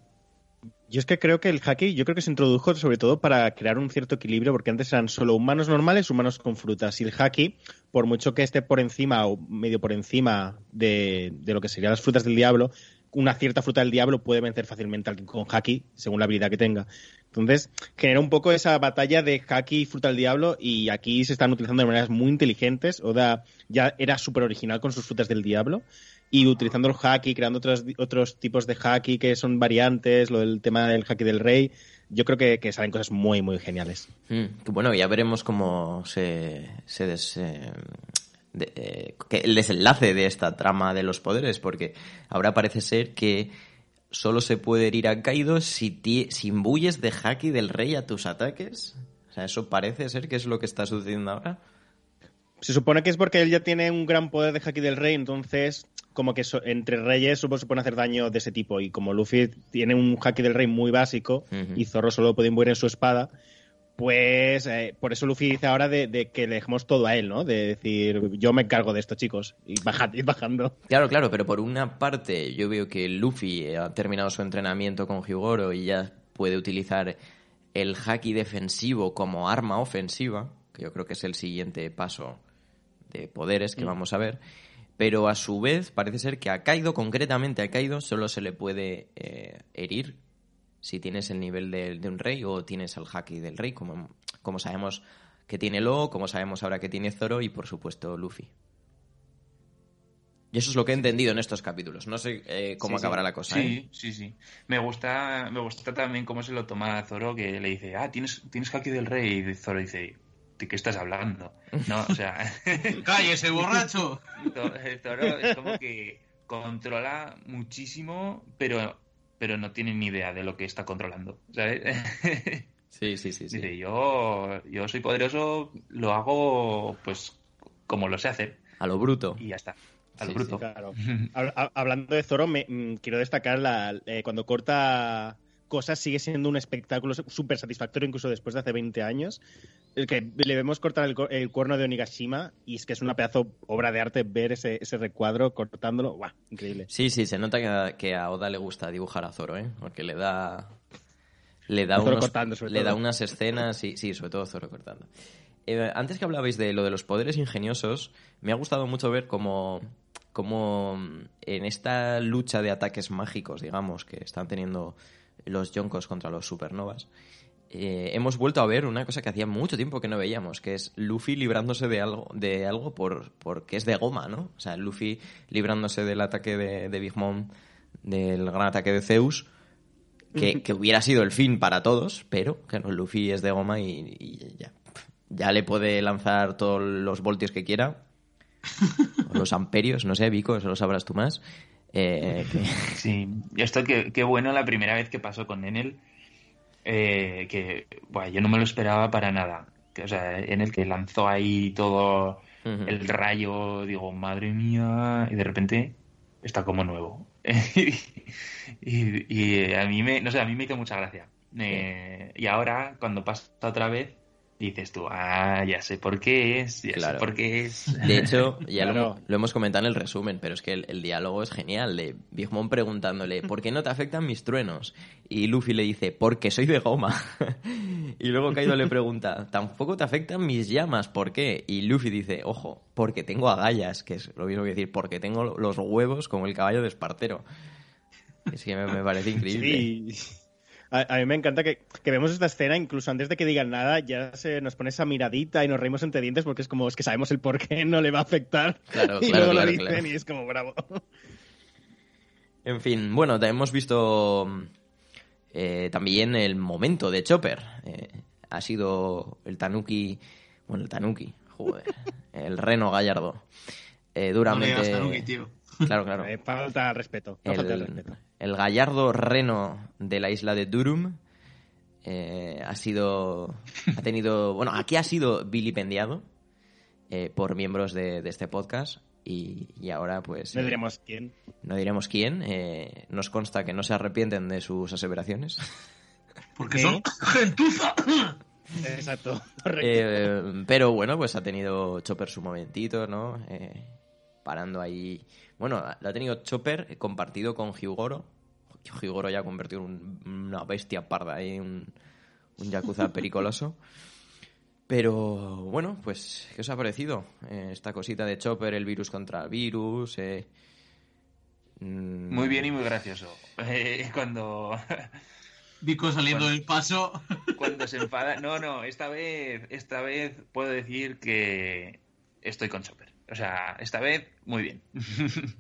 Yo es que creo que el haki, yo creo que se introdujo sobre todo para crear un cierto equilibrio, porque antes eran solo humanos normales, humanos con frutas. Y el haki, por mucho que esté por encima o medio por encima de, de lo que serían las frutas del diablo, una cierta fruta del diablo puede vencer fácilmente a alguien con haki, según la habilidad que tenga. Entonces, genera un poco esa batalla de haki y fruta del diablo, y aquí se están utilizando de maneras muy inteligentes. Oda ya era súper original con sus frutas del diablo y utilizando el haki, creando otros, otros tipos de haki que son variantes, lo del tema del haki del rey, yo creo que, que salen cosas muy, muy geniales. Mm, que bueno, ya veremos cómo se, se des- eh, de- eh, que el desenlace de esta trama de los poderes, porque ahora parece ser que solo se puede herir a Kaido si, ti- si imbuyes de haki del rey a tus ataques. O sea, eso parece ser que es lo que está sucediendo ahora. Se supone que es porque él ya tiene un gran poder de haki del rey, entonces como que so- entre reyes supongo se pueden hacer daño de ese tipo. Y como Luffy tiene un haki del rey muy básico y Zorro solo puede imbuir en su espada, pues eh, por eso Luffy dice ahora de, de que le dejemos todo a él, ¿no? De decir, yo me encargo de esto, chicos. Y bajad, id bajando. Claro, claro, pero por una parte yo veo que Luffy ha terminado su entrenamiento con Hyugoro y ya puede utilizar el haki defensivo como arma ofensiva, que yo creo que es el siguiente paso de poderes que vamos a ver. Pero a su vez parece ser que a Kaido, concretamente a Kaido, solo se le puede eh, herir si tienes el nivel de, de un rey o tienes el haki del rey, como, como sabemos que tiene Lo, como sabemos ahora que tiene Zoro y por supuesto Luffy. Y eso es lo que he entendido en estos capítulos. No sé eh, cómo Sí, sí. acabará la cosa. Sí, ¿eh? sí, sí. Me gusta, me gusta también cómo se lo toma Zoro, que le dice, ah, tienes, tienes haki del rey. Y Zoro dice, ¿de qué estás hablando? [laughs] No, o sea, [laughs] ¡Cállese, [laughs] borracho! Zoro Zoro es como que controla muchísimo, pero, pero no tiene ni idea de lo que está controlando. ¿sabes? Sí, sí, sí. sí. Dice, yo, yo soy poderoso, lo hago pues como lo sé hacer. A lo bruto. Y ya está. Al Sí, bruto. Claro. Hab- hab- Hablando de Zoro, me, mm, quiero destacar la, eh, cuando corta cosas sigue siendo un espectáculo súper satisfactorio, incluso después de hace 20 años. El que le vemos cortar el, cuerno de Onigashima y es que es una pedazo obra de arte ver ese, ese recuadro cortándolo. ¡Guau! Increíble. Sí, sí, se nota que a, que a Oda le gusta dibujar a Zoro, ¿eh? Porque le da. Le da, unos- cortando, le da unas escenas, y, sí, sobre todo Zoro cortando. Eh, antes que hablabais de lo de los poderes ingeniosos, me ha gustado mucho ver cómo, cómo en esta lucha de ataques mágicos, digamos, que están teniendo los Yonkos contra los supernovas, eh, hemos vuelto a ver una cosa que hacía mucho tiempo que no veíamos, que es Luffy librándose de algo, de algo por, porque es de goma, ¿no? O sea, Luffy librándose del ataque de, de Big Mom, del gran ataque de Zeus, que, que hubiera sido el fin para todos, pero que no, Luffy es de goma y, y ya, ya le puede lanzar todos los voltios que quiera, [laughs] o los amperios, no sé, Vico, eso lo sabrás tú más. Eh, que- [laughs] Sí, esto que, qué bueno la primera vez que pasó con Enel, eh, que buah, yo no me lo esperaba para nada. Que, o sea, Enel que lanzó ahí todo el rayo, digo, madre mía, y de repente está como nuevo. [laughs] y, y a mí me, no sé, a mí me hizo mucha gracia. Eh, y ahora, cuando pasa otra vez, dices tú, ah, ya sé por qué es, ya Claro. sé por qué es. [laughs] De hecho, ya lo, hemos comentado en el resumen, pero es que el, el diálogo es genial. De Big Mom preguntándole, ¿por qué no te afectan mis truenos? Y Luffy le dice, porque soy de goma. [laughs] y luego Kaido le pregunta, ¿tampoco te afectan mis llamas? ¿Por qué? Y Luffy dice, ojo, porque tengo agallas, que es lo mismo que decir, porque tengo los huevos como el caballo de Espartero. Es que me, me parece increíble. Sí. [laughs] A, a mí me encanta que, que vemos esta escena, incluso antes de que digan nada, ya se nos pone esa miradita y nos reímos entre dientes porque es como, es que sabemos el por qué no le va a afectar. Claro, [laughs] y claro, luego claro, lo dicen claro. y es como, bravo. En fin, bueno, hemos visto eh, también el momento de Chopper. Eh, ha sido el Tanuki, bueno, el Tanuki, joder, [laughs] el Reno Gallardo. Eh, No duramente... digas Tanuki, tío. Claro, claro. Eh, falta al respeto. no falta al El, respeto. el gallardo reno de la isla de Durum eh, ha sido. Ha tenido. Bueno, aquí ha sido vilipendiado eh, por miembros de, de este podcast. Y, y ahora, pues. No diremos quién. no diremos quién. eh, nos consta que no se arrepienten de sus aseveraciones. Porque ¿Qué? son gentuza. Exacto. Eh, pero bueno, pues ha tenido Chopper su momentito, ¿no? Eh, parando ahí. Bueno, lo ha tenido Chopper compartido con Hyugoro. Hyugoro ya ha convertido en un- una bestia parda ahí, un, un yakuza [laughs] pericoloso. Pero bueno, pues, ¿qué os ha parecido? Eh, esta cosita de Chopper, el virus contra el virus. eh, mm, Muy bien y muy gracioso. Eh, cuando, [laughs] Vico saliendo del paso. cuando se enfada. [laughs] No, no, esta vez, esta vez puedo decir que estoy con Chopper. O sea, esta vez muy bien. [laughs]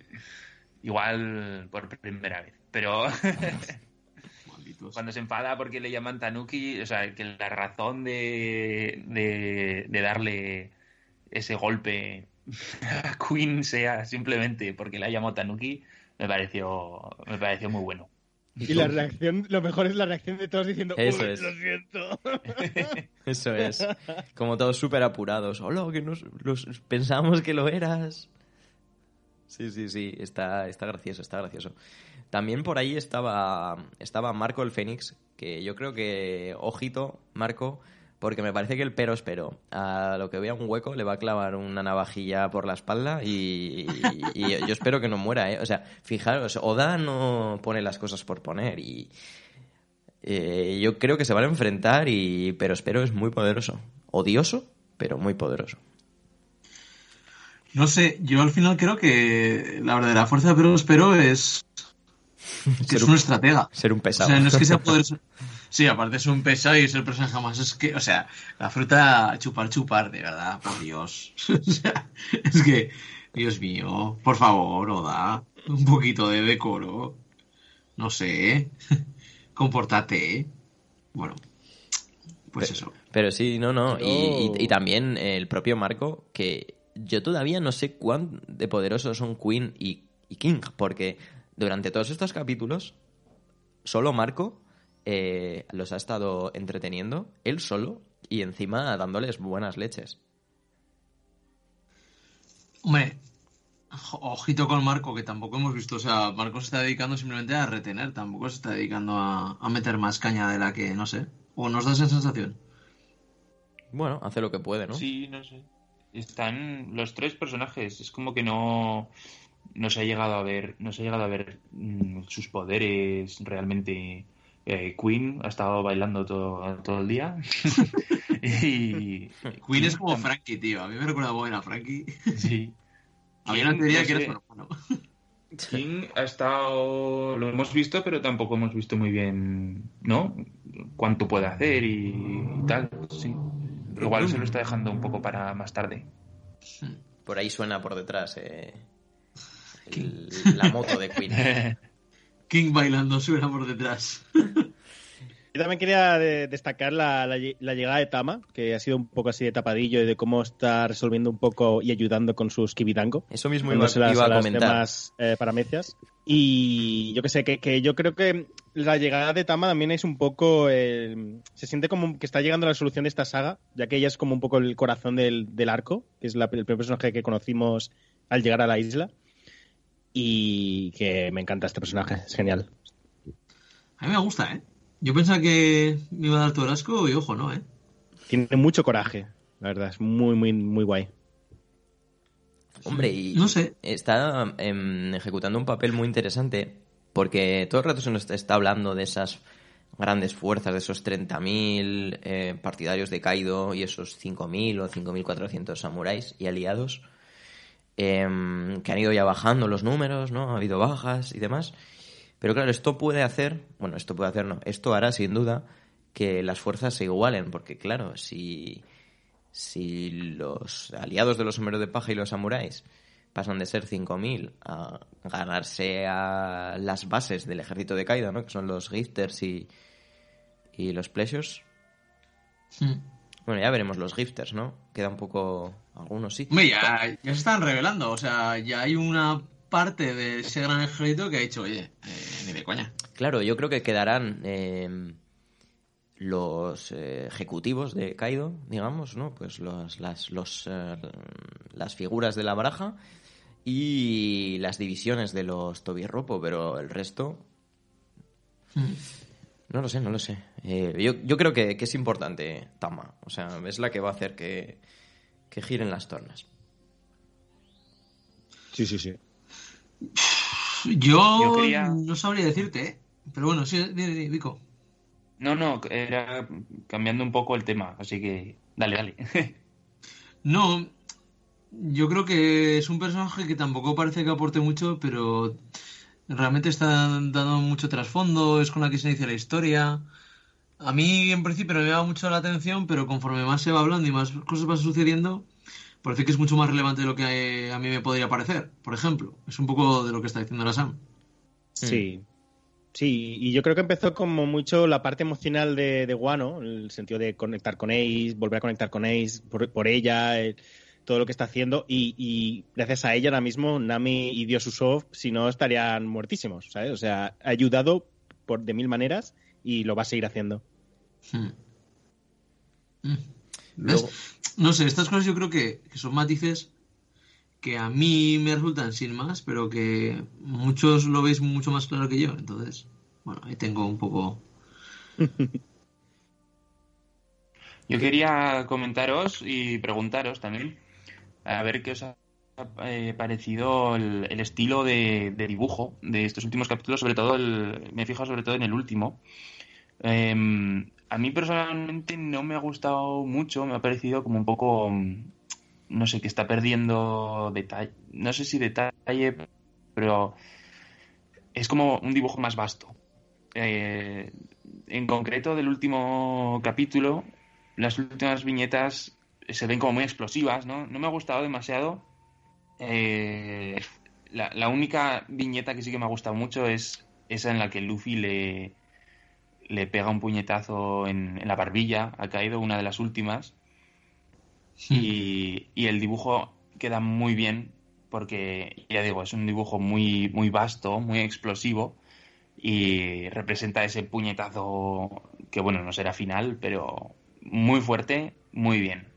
Igual por primera vez. Pero [laughs] cuando se enfada porque le llaman Tanuki, o sea, que la razón de, de, de darle ese golpe [laughs] a Queen sea simplemente porque le ha llamado Tanuki, me pareció, me pareció muy bueno. Y la reacción, lo mejor es la reacción de todos diciendo, Eso "Uy, es. lo siento. [laughs] [laughs] Eso es. Como todos súper apurados. Hola, que nos, los, pensábamos que lo eras. Sí, sí, sí. Está, está gracioso, está gracioso. También por ahí estaba, estaba Marco el Fénix, que yo creo que, ojito, Marco, porque me parece que el pero es pero. A lo que vea un hueco le va a clavar una navajilla por la espalda y, y- y yo espero que no muera, ¿eh? O sea, fijaros, Oda no pone las cosas por poner y... eh, yo creo que se van a enfrentar y... Pero espero es muy poderoso. Odioso, pero muy poderoso. No sé, yo al final creo que la verdadera fuerza de Pero Espero es [laughs] que Ser es un- un estratega. Ser un O pesado. sea, no es que sea poderoso. [laughs] Sí, aparte es un pesado y es el personaje más. Es que, o sea, la fruta chupar, chupar, de verdad, por Dios. [laughs] O sea, es que, Dios mío, por favor, Oda, un poquito de decoro. No sé, [laughs] compórtate. Bueno, pues eso. Pero sí, no, no. Y, y- Pero- y también el propio Marco, que yo todavía no sé cuán de poderosos son Queen y, y King, porque durante todos estos capítulos, solo Marco eh, los ha estado entreteniendo, él solo, y encima dándoles buenas leches. Hombre, Ojito con Marco, que tampoco hemos visto. O sea, Marco se está dedicando simplemente a retener, tampoco se está dedicando a, a meter más caña de la que, no sé. O nos da esa sensación. Bueno, hace lo que puede, ¿no? Sí, no sé. Están los tres personajes. Es como que no, no se ha llegado a ver, no se ha llegado a ver mm, sus poderes realmente. Eh, Queen ha estado bailando todo, todo el día. [laughs] y Queen es como Frankie, tío. A mí me recuerda bien a Frankie. Sí. Había una teoría que su hermano. King ha estado. Lo hemos visto, pero tampoco hemos visto muy bien, ¿no? Cuánto puede hacer y, y tal. Sí. Igual se lo está dejando un poco para más tarde. Por ahí suena por detrás eh, el- la moto de Queen. [laughs] King bailando suena por detrás. [laughs] Yo también quería de- destacar la, la la llegada de Tama, que ha sido un poco así de tapadillo y de cómo está resolviendo un poco y ayudando con sus kibitango. Eso mismo iba, las- iba a las comentar. demás eh, paramecias. Y yo que sé, que, que yo creo que la llegada de Tama también es un poco. eh, se siente como que está llegando a la solución de esta saga, ya que ella es como un poco el corazón del, del arco, que es la- el primer personaje que conocimos al llegar a la isla. Y que me encanta este personaje, es genial. A mí me gusta, ¿eh? Yo pensaba que me iba a dar todo el asco y ojo, no, ¿eh? Tiene mucho coraje, la verdad, es muy, muy, muy guay. Hombre, y No sé. está em, ejecutando un papel muy interesante porque todo el rato se nos está hablando de esas grandes fuerzas, de esos 30.000 eh, partidarios de Kaido y esos 5.000 o 5.400 samuráis y aliados em, que han ido ya bajando los números, ¿no? Ha habido bajas y demás. Pero claro, esto puede hacer, bueno, esto puede hacer, no, esto hará sin duda que las fuerzas se igualen, porque claro, si, si los aliados de los sombreros de paja y los samuráis pasan de ser 5.000 a ganarse a las bases del ejército de Kaido, ¿no? Que son los gifters y, y los pleasures. Hmm. Bueno, ya veremos los gifters, ¿no? Queda un poco... Algunos sí. Hombre, ya, ya se están revelando. O sea, ya hay una parte de ese gran ejército que ha dicho, oye, eh, ni de coña. Claro, yo creo que quedarán eh, los eh, ejecutivos de Kaido, digamos, ¿no? Pues los, las, los, eh, las figuras de la baraja y las divisiones de los Tobirropo, pero el resto... No lo sé, no lo sé. Eh, yo, yo creo que, que es importante Tama. O sea, es la que va a hacer que, que giren las tornas. Sí, sí, sí. Yo, Yo quería- no sabría decirte, ¿eh? Pero bueno, sí, Vico. No, no, era cambiando un poco el tema, así que dale, dale. [laughs] No, yo creo que es un personaje que tampoco parece que aporte mucho, pero realmente está dando mucho trasfondo, es con la que se inicia la historia. A mí en principio no me llama mucho la atención, pero conforme más se va hablando y más cosas van sucediendo, parece que es mucho más relevante de lo que eh, a mí me podría parecer. Por ejemplo, es un poco de lo que está diciendo la Sam. Sí. Sí, y yo creo que empezó como mucho la parte emocional de, de Wano, en el sentido de conectar con Ace, volver a conectar con Ace por, por ella, eh, todo lo que está haciendo, y, y gracias a ella ahora mismo Nami y Dios Usopp, si no, estarían muertísimos, ¿sabes? O sea, ha ayudado por, de mil maneras y lo va a seguir haciendo. Hmm. Mm. Luego- No sé, estas cosas yo creo que, que son matices que a mí me resultan sin más, pero que muchos lo veis mucho más claro que yo. Entonces, bueno, ahí tengo un poco... [laughs] Yo quería comentaros y preguntaros también, a ver qué os ha eh, parecido el, estilo de, dibujo de estos últimos capítulos, sobre todo el, me fijo sobre todo en el último. Eh, a mí personalmente no me ha gustado mucho, me ha parecido como un poco, no sé, que está perdiendo detalle, no sé si detalle, pero es como un dibujo más vasto. Eh, en concreto del último capítulo, las últimas viñetas se ven como muy explosivas, ¿no? No me ha gustado demasiado. Eh, la, la única viñeta que sí que me ha gustado mucho es esa en la que Luffy le, le pega un puñetazo en, en la barbilla, ha caído una de las últimas. Y, y el dibujo queda muy bien porque, ya digo, es un dibujo muy, muy vasto, muy explosivo y representa ese puñetazo que, bueno, no será final, pero muy fuerte, muy bien.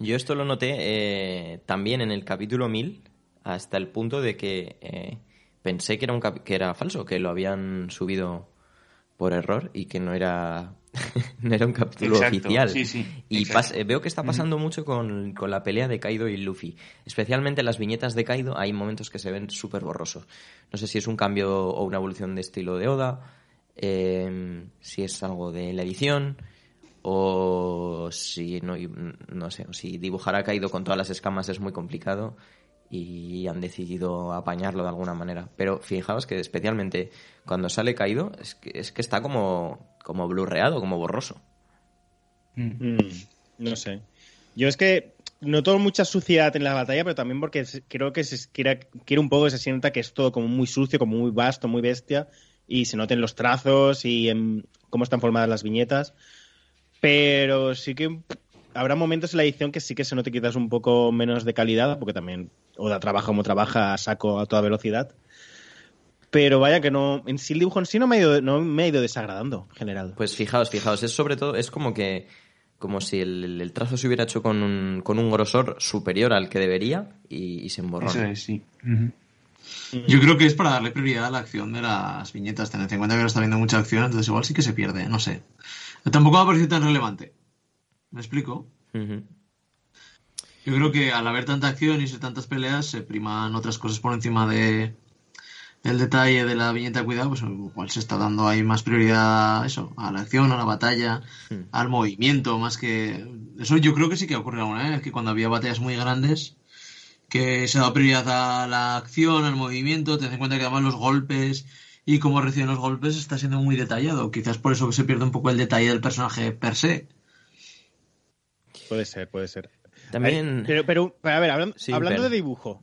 Yo esto lo noté eh, también en el capítulo 1000, hasta el punto de que eh, pensé que era, un cap- que era falso, que lo habían subido por error y que no era, [laughs] no era un capítulo Exacto, oficial. sí, sí, y eh, veo que está pasando mucho con, con la pelea de Kaido y Luffy. Especialmente en las viñetas de Kaido hay momentos que se ven súper borrosos. No sé si es un cambio o una evolución de estilo de Oda, eh, si es algo de la edición o si no, no sé, si dibujar a Kaido con todas las escamas es muy complicado y han decidido apañarlo de alguna manera. Pero fijaos que especialmente cuando sale Kaido es que, es que está como, como blurreado, como borroso. Mm. Mm, no sé. Yo es que noto mucha suciedad en la batalla, pero también porque creo que se quiere, quiere un poco que se sienta que es todo como muy sucio, como muy vasto, muy bestia, y se noten los trazos y en cómo están formadas las viñetas. Pero sí que habrá momentos en la edición que sí que se note quizás un poco menos de calidad, porque también Oda trabaja como trabaja a saco a toda velocidad. Pero vaya que no, en sí el dibujo en sí no me ha ido, no me ha ido desagradando en general. Pues fijaos, fijaos, es sobre todo, es como que como si el, el trazo se hubiera hecho con un, con un grosor superior al que debería y, y se emborrona. Es, sí. Yo creo que es para darle prioridad a la acción de las viñetas. Tened en cuenta que ahora está viendo mucha acción, entonces igual sí que se pierde, no sé. Tampoco me ha parecido tan relevante. ¿Me explico? Yo creo que al haber tanta acción y ser tantas peleas, se priman otras cosas por encima de del detalle de la viñeta cuidado, pues igual se está dando ahí más prioridad a eso, a la acción, a la batalla, Hmm. al movimiento, más que... Eso yo creo que sí que ha ocurrido alguna vez, que cuando había batallas muy grandes, que se da prioridad a la acción, al movimiento, ten en cuenta que además los golpes y cómo reciben los golpes está siendo muy detallado, quizás por eso que se pierde un poco el detalle del personaje per se. Puede ser, puede ser. También... Pero, pero, pero, a ver, hablando, Sí, hablando pero- de dibujo,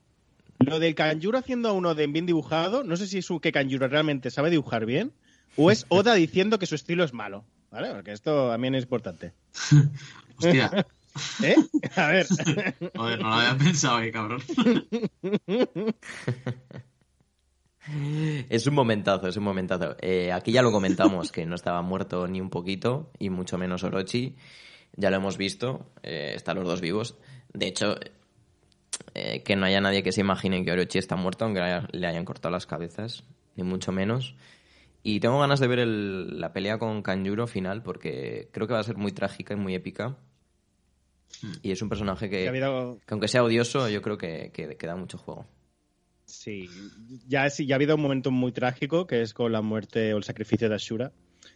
lo del Kanjuro haciendo a uno de bien dibujado, no sé si es un que Kanjuro realmente sabe dibujar bien o es [laughs] Oda diciendo que su estilo es malo, ¿vale? Porque esto también es importante. [laughs] Hostia, [laughs] ¿Eh? A ver. joder, no lo había pensado, eh, cabrón. Es un momentazo, es un momentazo. Eh, aquí ya lo comentamos, que no estaba muerto ni un poquito, y mucho menos Orochi. Ya lo hemos visto, eh, están los dos vivos. De hecho, eh, que no haya nadie que se imagine que Orochi está muerto, aunque le hayan cortado las cabezas, ni mucho menos. Y tengo ganas de ver el- la pelea con Kanjuro final, porque creo que va a ser muy trágica y muy épica. Y es un personaje que, aunque sea odioso, yo creo que, que, que da mucho juego. Sí, ya, sí, ya ha habido un momento muy trágico que es con la muerte o el sacrificio de Ashura.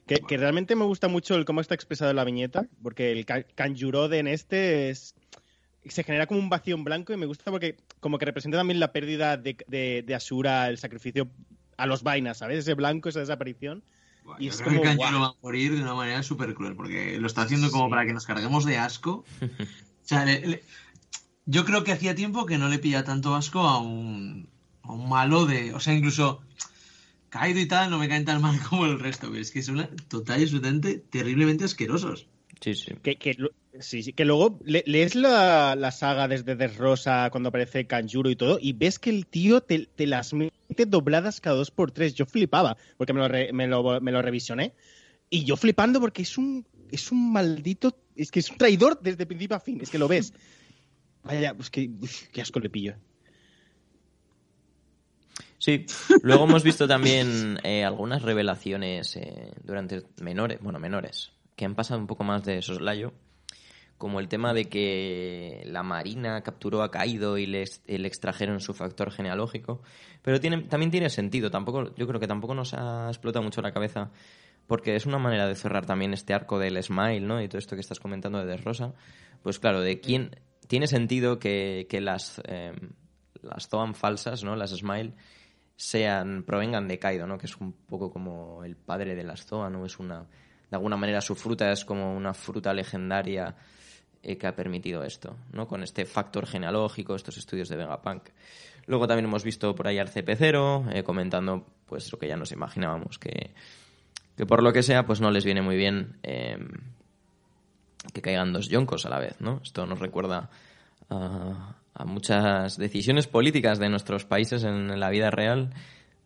Que, que realmente me gusta mucho el cómo está expresado en la viñeta, porque el Ka- Kanjurode en este es, se genera como un vacío en blanco y me gusta porque como que representa también la pérdida de, de, de Ashura, el sacrificio a los vainas, ¿sabes? Ese blanco, esa desaparición. Y Yo es creo como, que Kanjuro guau. va a morir de una manera súper cruel, porque lo está haciendo como Sí. para que nos carguemos de asco. [laughs] O sea, le- le- yo creo que hacía tiempo que no le pilla tanto asco a un, a un malo de... O sea, incluso Kaido y tal no me caen tan mal [laughs] como el resto, pero es que son total y absolutamente terriblemente asquerosos. Sí, sí. Que, que, sí, sí, que luego le- lees la, la saga desde Desrosa cuando aparece Kanjuro y todo, y ves que el tío te, te las mete dobladas cada dos por tres. Yo flipaba, porque me lo, re- me lo, me lo revisioné. Y yo flipando porque es un, es un maldito. Es que es un traidor desde principio a fin. Es que lo ves. Vaya, pues que. uf, qué asco le pillo. Sí, luego hemos visto también eh, algunas revelaciones eh, durante menores, bueno, menores, que han pasado un poco más de soslayo, como el tema de que la Marina capturó a Kaido y le extrajeron su factor genealógico, pero tiene, también tiene sentido, tampoco, yo creo que tampoco nos ha explotado mucho la cabeza, porque es una manera de cerrar también este arco del Smile, ¿no? Y todo esto que estás comentando de Desrosa, pues claro, de quién tiene sentido que, que las eh, las Zoan falsas, ¿no? Las Smile sean provengan de Kaido, ¿no? Que es un poco como el padre de las Zoan, ¿no? Es una de alguna manera su fruta es como una fruta legendaria eh, que ha permitido esto, ¿no? Con este factor genealógico, estos estudios de Vegapunk. Luego también hemos visto por ahí al CP0 eh, comentando pues lo que ya nos imaginábamos que que por lo que sea pues no les viene muy bien eh, que caigan dos yoncos a la vez, ¿no? Esto nos recuerda a, muchas decisiones políticas de nuestros países en la vida real,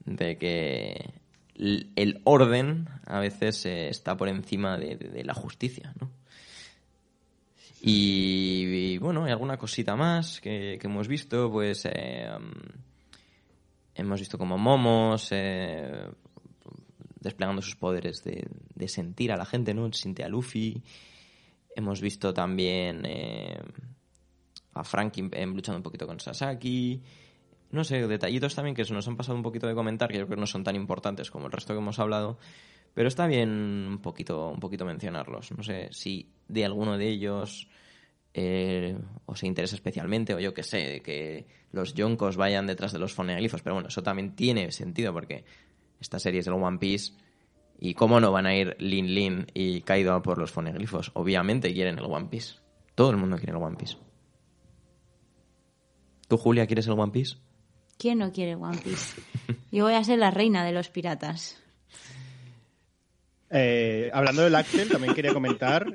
de que el orden a veces eh, está por encima de, la justicia, ¿no? Y, bueno, hay alguna cosita más que, hemos visto, pues eh, um, hemos visto como momos eh, desplegando sus poderes de, sentir a la gente, ¿no? Siente a Luffy. Hemos visto también a Frankie luchando un poquito con Sasaki. No sé, detallitos también que se nos han pasado un poquito de comentar, que yo creo que no son tan importantes como el resto que hemos hablado. Pero está bien un poquito, un poquito mencionarlos. No sé si de alguno de ellos eh, os interesa especialmente, o yo que sé, que los yonkos vayan detrás de los foneglifos. Pero bueno, eso también tiene sentido porque esta serie es del One Piece. ¿Y cómo no van a ir Lin Lin y Kaido por los foneglifos? Obviamente quieren el One Piece. Todo el mundo quiere el One Piece. ¿Tú, Julia, quieres el One Piece? ¿Quién no quiere One Piece? Yo voy a ser la reina de los piratas. Eh, hablando del Axel, también quería comentar.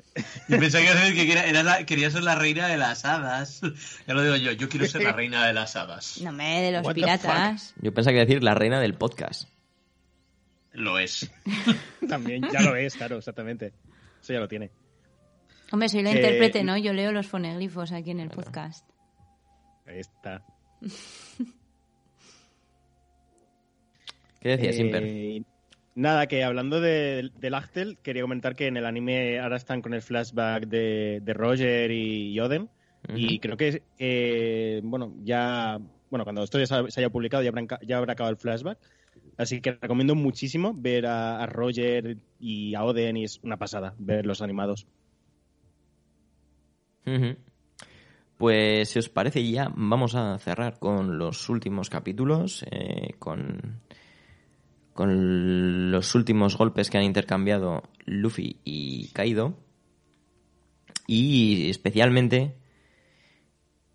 Yo pensaba que, que quería, era la, quería, ser la reina de las hadas. Ya lo digo yo, yo quiero ser la reina de las hadas. No me de los What piratas. Yo pensaba que iba a decir la reina del podcast. Lo es. [laughs] también, ya lo es, claro, exactamente. Eso ya lo tiene. Hombre, soy la eh, intérprete, ¿no? Yo leo los foneglifos aquí en el podcast. Ahí está. ¿Qué decías, Eh, Simper? Nada, que hablando de, del Achtel, quería comentar que en el anime ahora están con el flashback de, de Roger y Yoden. Uh -huh. Y creo que, eh, bueno, ya, bueno, cuando esto ya se haya publicado ya, habrán, ya habrá acabado el flashback. Así que recomiendo muchísimo ver a, a, Roger y a Oden y es una pasada ver los animados. Uh -huh. Pues si os parece ya vamos a cerrar con los últimos capítulos, eh, con con los últimos golpes que han intercambiado Luffy y Kaido. Y especialmente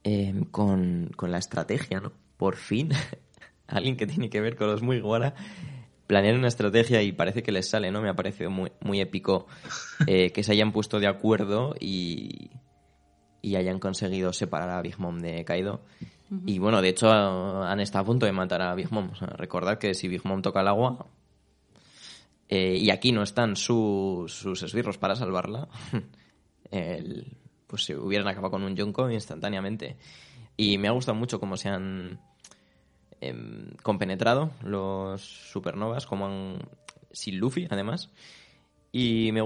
eh, con, con, la estrategia, ¿no? Por fin, [laughs] alguien que tiene que ver con los muy guara planear una estrategia y parece que les sale, ¿no? Me ha parecido muy, muy épico eh, que se hayan puesto de acuerdo y, y hayan conseguido separar a Big Mom de Kaido. Uh -huh. Y bueno, de hecho han estado a punto de matar a Big Mom. O sea, recordad que si Big Mom toca el agua eh, y aquí no están su, sus esbirros para salvarla, [laughs] el, pues se hubieran acabado con un Yonko instantáneamente. Y me ha gustado mucho cómo se han eh, compenetrado los supernovas, como han, sin Luffy además. Y me,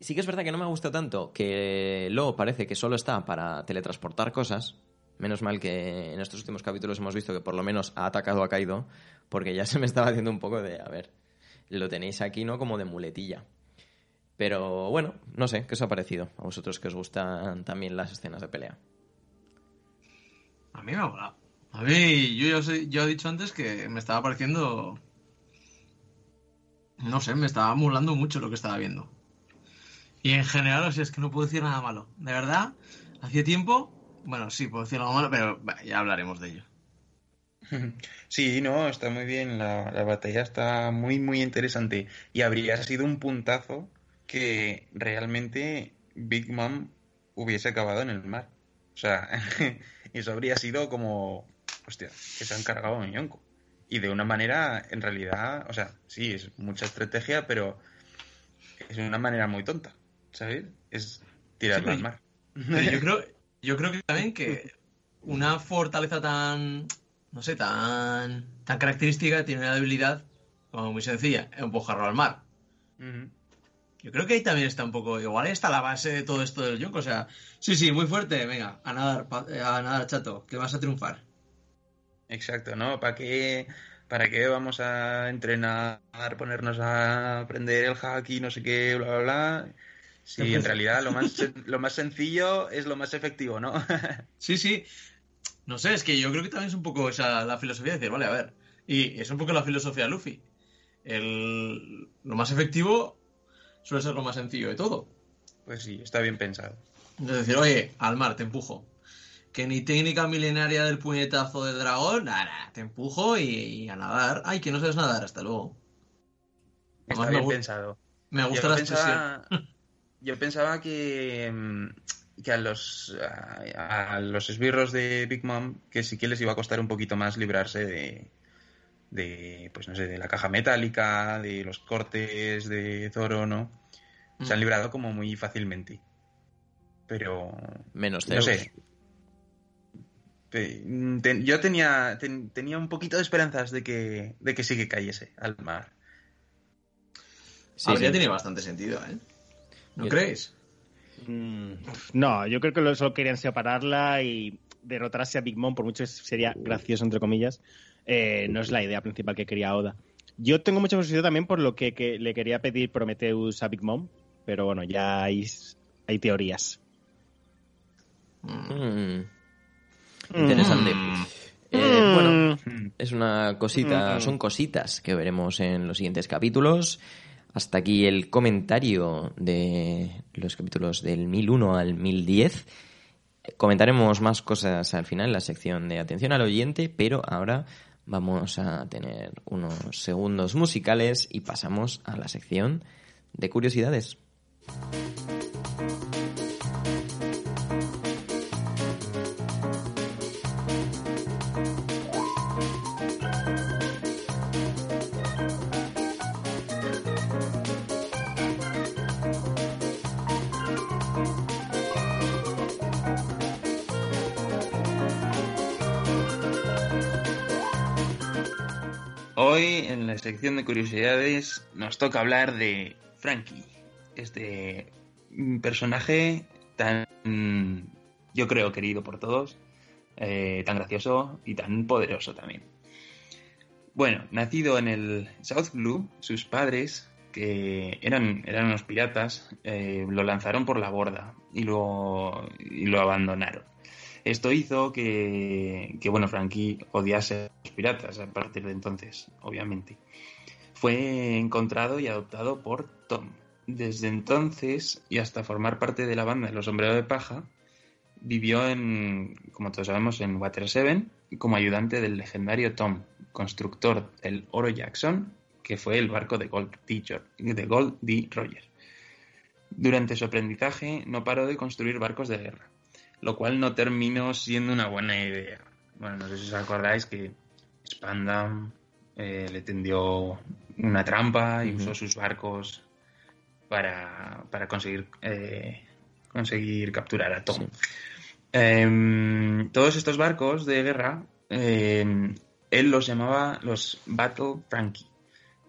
sí que es verdad que no me gusta tanto que Lo parece que solo está para teletransportar cosas. Menos mal que en estos últimos capítulos hemos visto que por lo menos ha atacado a Kaido, porque ya [laughs] se me estaba haciendo un poco de, a ver, lo tenéis aquí, ¿no? Como de muletilla. Pero bueno, no sé, ¿qué os ha parecido? A vosotros que os gustan también las escenas de pelea. A mí me ha molado. A mí, yo, yo he dicho antes que me estaba pareciendo... No sé, me estaba molando mucho lo que estaba viendo. Y en general, o sea, es que no puedo decir nada malo. De verdad, hacía tiempo. Bueno, sí, puedo decir algo malo, pero ya hablaremos de ello. [laughs] Sí, no, está muy bien. La, la, batalla está muy, muy interesante. Y habría sido un puntazo que realmente Big Mom hubiese acabado en el mar. O sea, [laughs] eso habría sido como. Hostia, que se han cargado a Yonko. Y de una manera, en realidad, o sea, sí, es mucha estrategia, pero es una manera muy tonta. ¿Sabes? Es tirarlo sí, al mar. Yo creo, yo creo que también que una fortaleza tan, no sé, tan, tan característica tiene una debilidad como muy sencilla, empujarlo al mar. Uh -huh. Yo creo que ahí también está un poco, igual está la base de todo esto del Yonko, o sea, sí, sí, muy fuerte, venga, a nadar, a nadar, chato, que vas a triunfar. Exacto, ¿no? ¿Para qué, ¿Para qué vamos a entrenar, ponernos a aprender el hack y no sé qué, bla, bla, bla? Sí, en realidad lo más, lo más sencillo es lo más efectivo, ¿no? [laughs] sí, sí. No sé, es que yo creo que también es un poco esa la filosofía de decir, vale, a ver. Y es un poco la filosofía de Luffy. El, lo más efectivo suele ser lo más sencillo de todo. Pues sí, está bien pensado. Es decir, oye, al mar, te empujo. Que ni técnica milenaria del puñetazo del dragón, nada, te empujo y, y, a nadar. Ay, que no sabes nadar, hasta luego. Está bien me, pensado. Me gusta la pensaba... expresión. [laughs] yo pensaba que, mm, que a los a, a, los esbirros de Big Mom que sí que les iba a costar un poquito más librarse de de pues no sé de la caja metálica de los cortes de Zoro no se han librado como muy fácilmente pero... Menos No sé. Yo tenía, ten- tenía un poquito de esperanzas de que, de que sí que cayese al mar. Sí, Habría sí. tenido bastante sentido, ¿eh? ¿No Yo- creéis? Mm, No, yo creo que lo- solo querían separarla y derrotarse a Big Mom, por mucho que sería gracioso, entre comillas, eh, no es la idea principal que quería Oda. Yo tengo mucha curiosidad también por lo que, que le quería pedir Prometheus a Big Mom, pero bueno, ya hay, hay teorías. Mm. Interesante. Mm. Eh, bueno, Mm. es una cosita, Mm. son cositas que veremos en los siguientes capítulos. Hasta aquí el comentario de los capítulos del 1001 al 1010. Comentaremos más cosas al final en la sección de atención al oyente, pero ahora vamos a tener unos segundos musicales y pasamos a la sección de curiosidades. Hoy en la sección de curiosidades nos toca hablar de Frankie, este personaje tan, yo creo, querido por todos, eh, tan gracioso y tan poderoso también. Bueno, nacido en el South Blue, sus padres, que eran, eran unos piratas, eh, lo lanzaron por la borda y lo, y lo abandonaron. Esto hizo que, que, bueno, Frankie odiase a los piratas a partir de entonces, obviamente. Fue encontrado y adoptado por Tom. Desde entonces y hasta formar parte de la banda de los sombreros de paja, vivió en, como todos sabemos, en Water Seven como ayudante del legendario Tom, constructor del Oro Jackson, que fue el barco de Gold D. De Gold D. Roger. Durante su aprendizaje no paró de construir barcos de guerra, lo cual no terminó siendo una buena idea. Bueno, no sé si os acordáis que Spandam eh, le tendió una trampa y usó sus barcos para, para conseguir, eh, conseguir capturar a Tom. Sí. Em, todos estos barcos de guerra, em, él los llamaba los Battle Frankie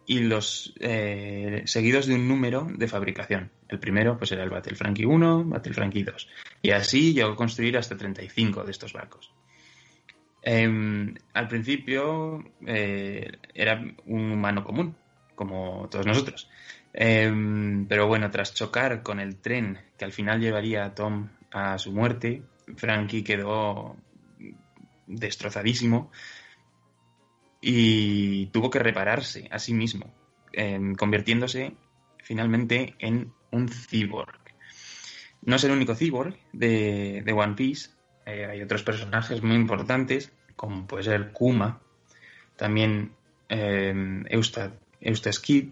y los eh, seguidos de un número de fabricación. El primero pues era el Battle Frankie 1, Battle Frankie 2 y así llegó a construir hasta 35 de estos barcos. Em, al principio eh, era un humano común, como todos nosotros. Em, pero bueno, tras chocar con el tren que al final llevaría a Tom a su muerte, Frankie quedó destrozadísimo y tuvo que repararse a sí mismo, em, convirtiéndose finalmente en un cyborg. No es el único cyborg de, de One Piece, eh, hay otros personajes muy importantes, como puede ser Kuma, también eh, Eusta, Eustace Kid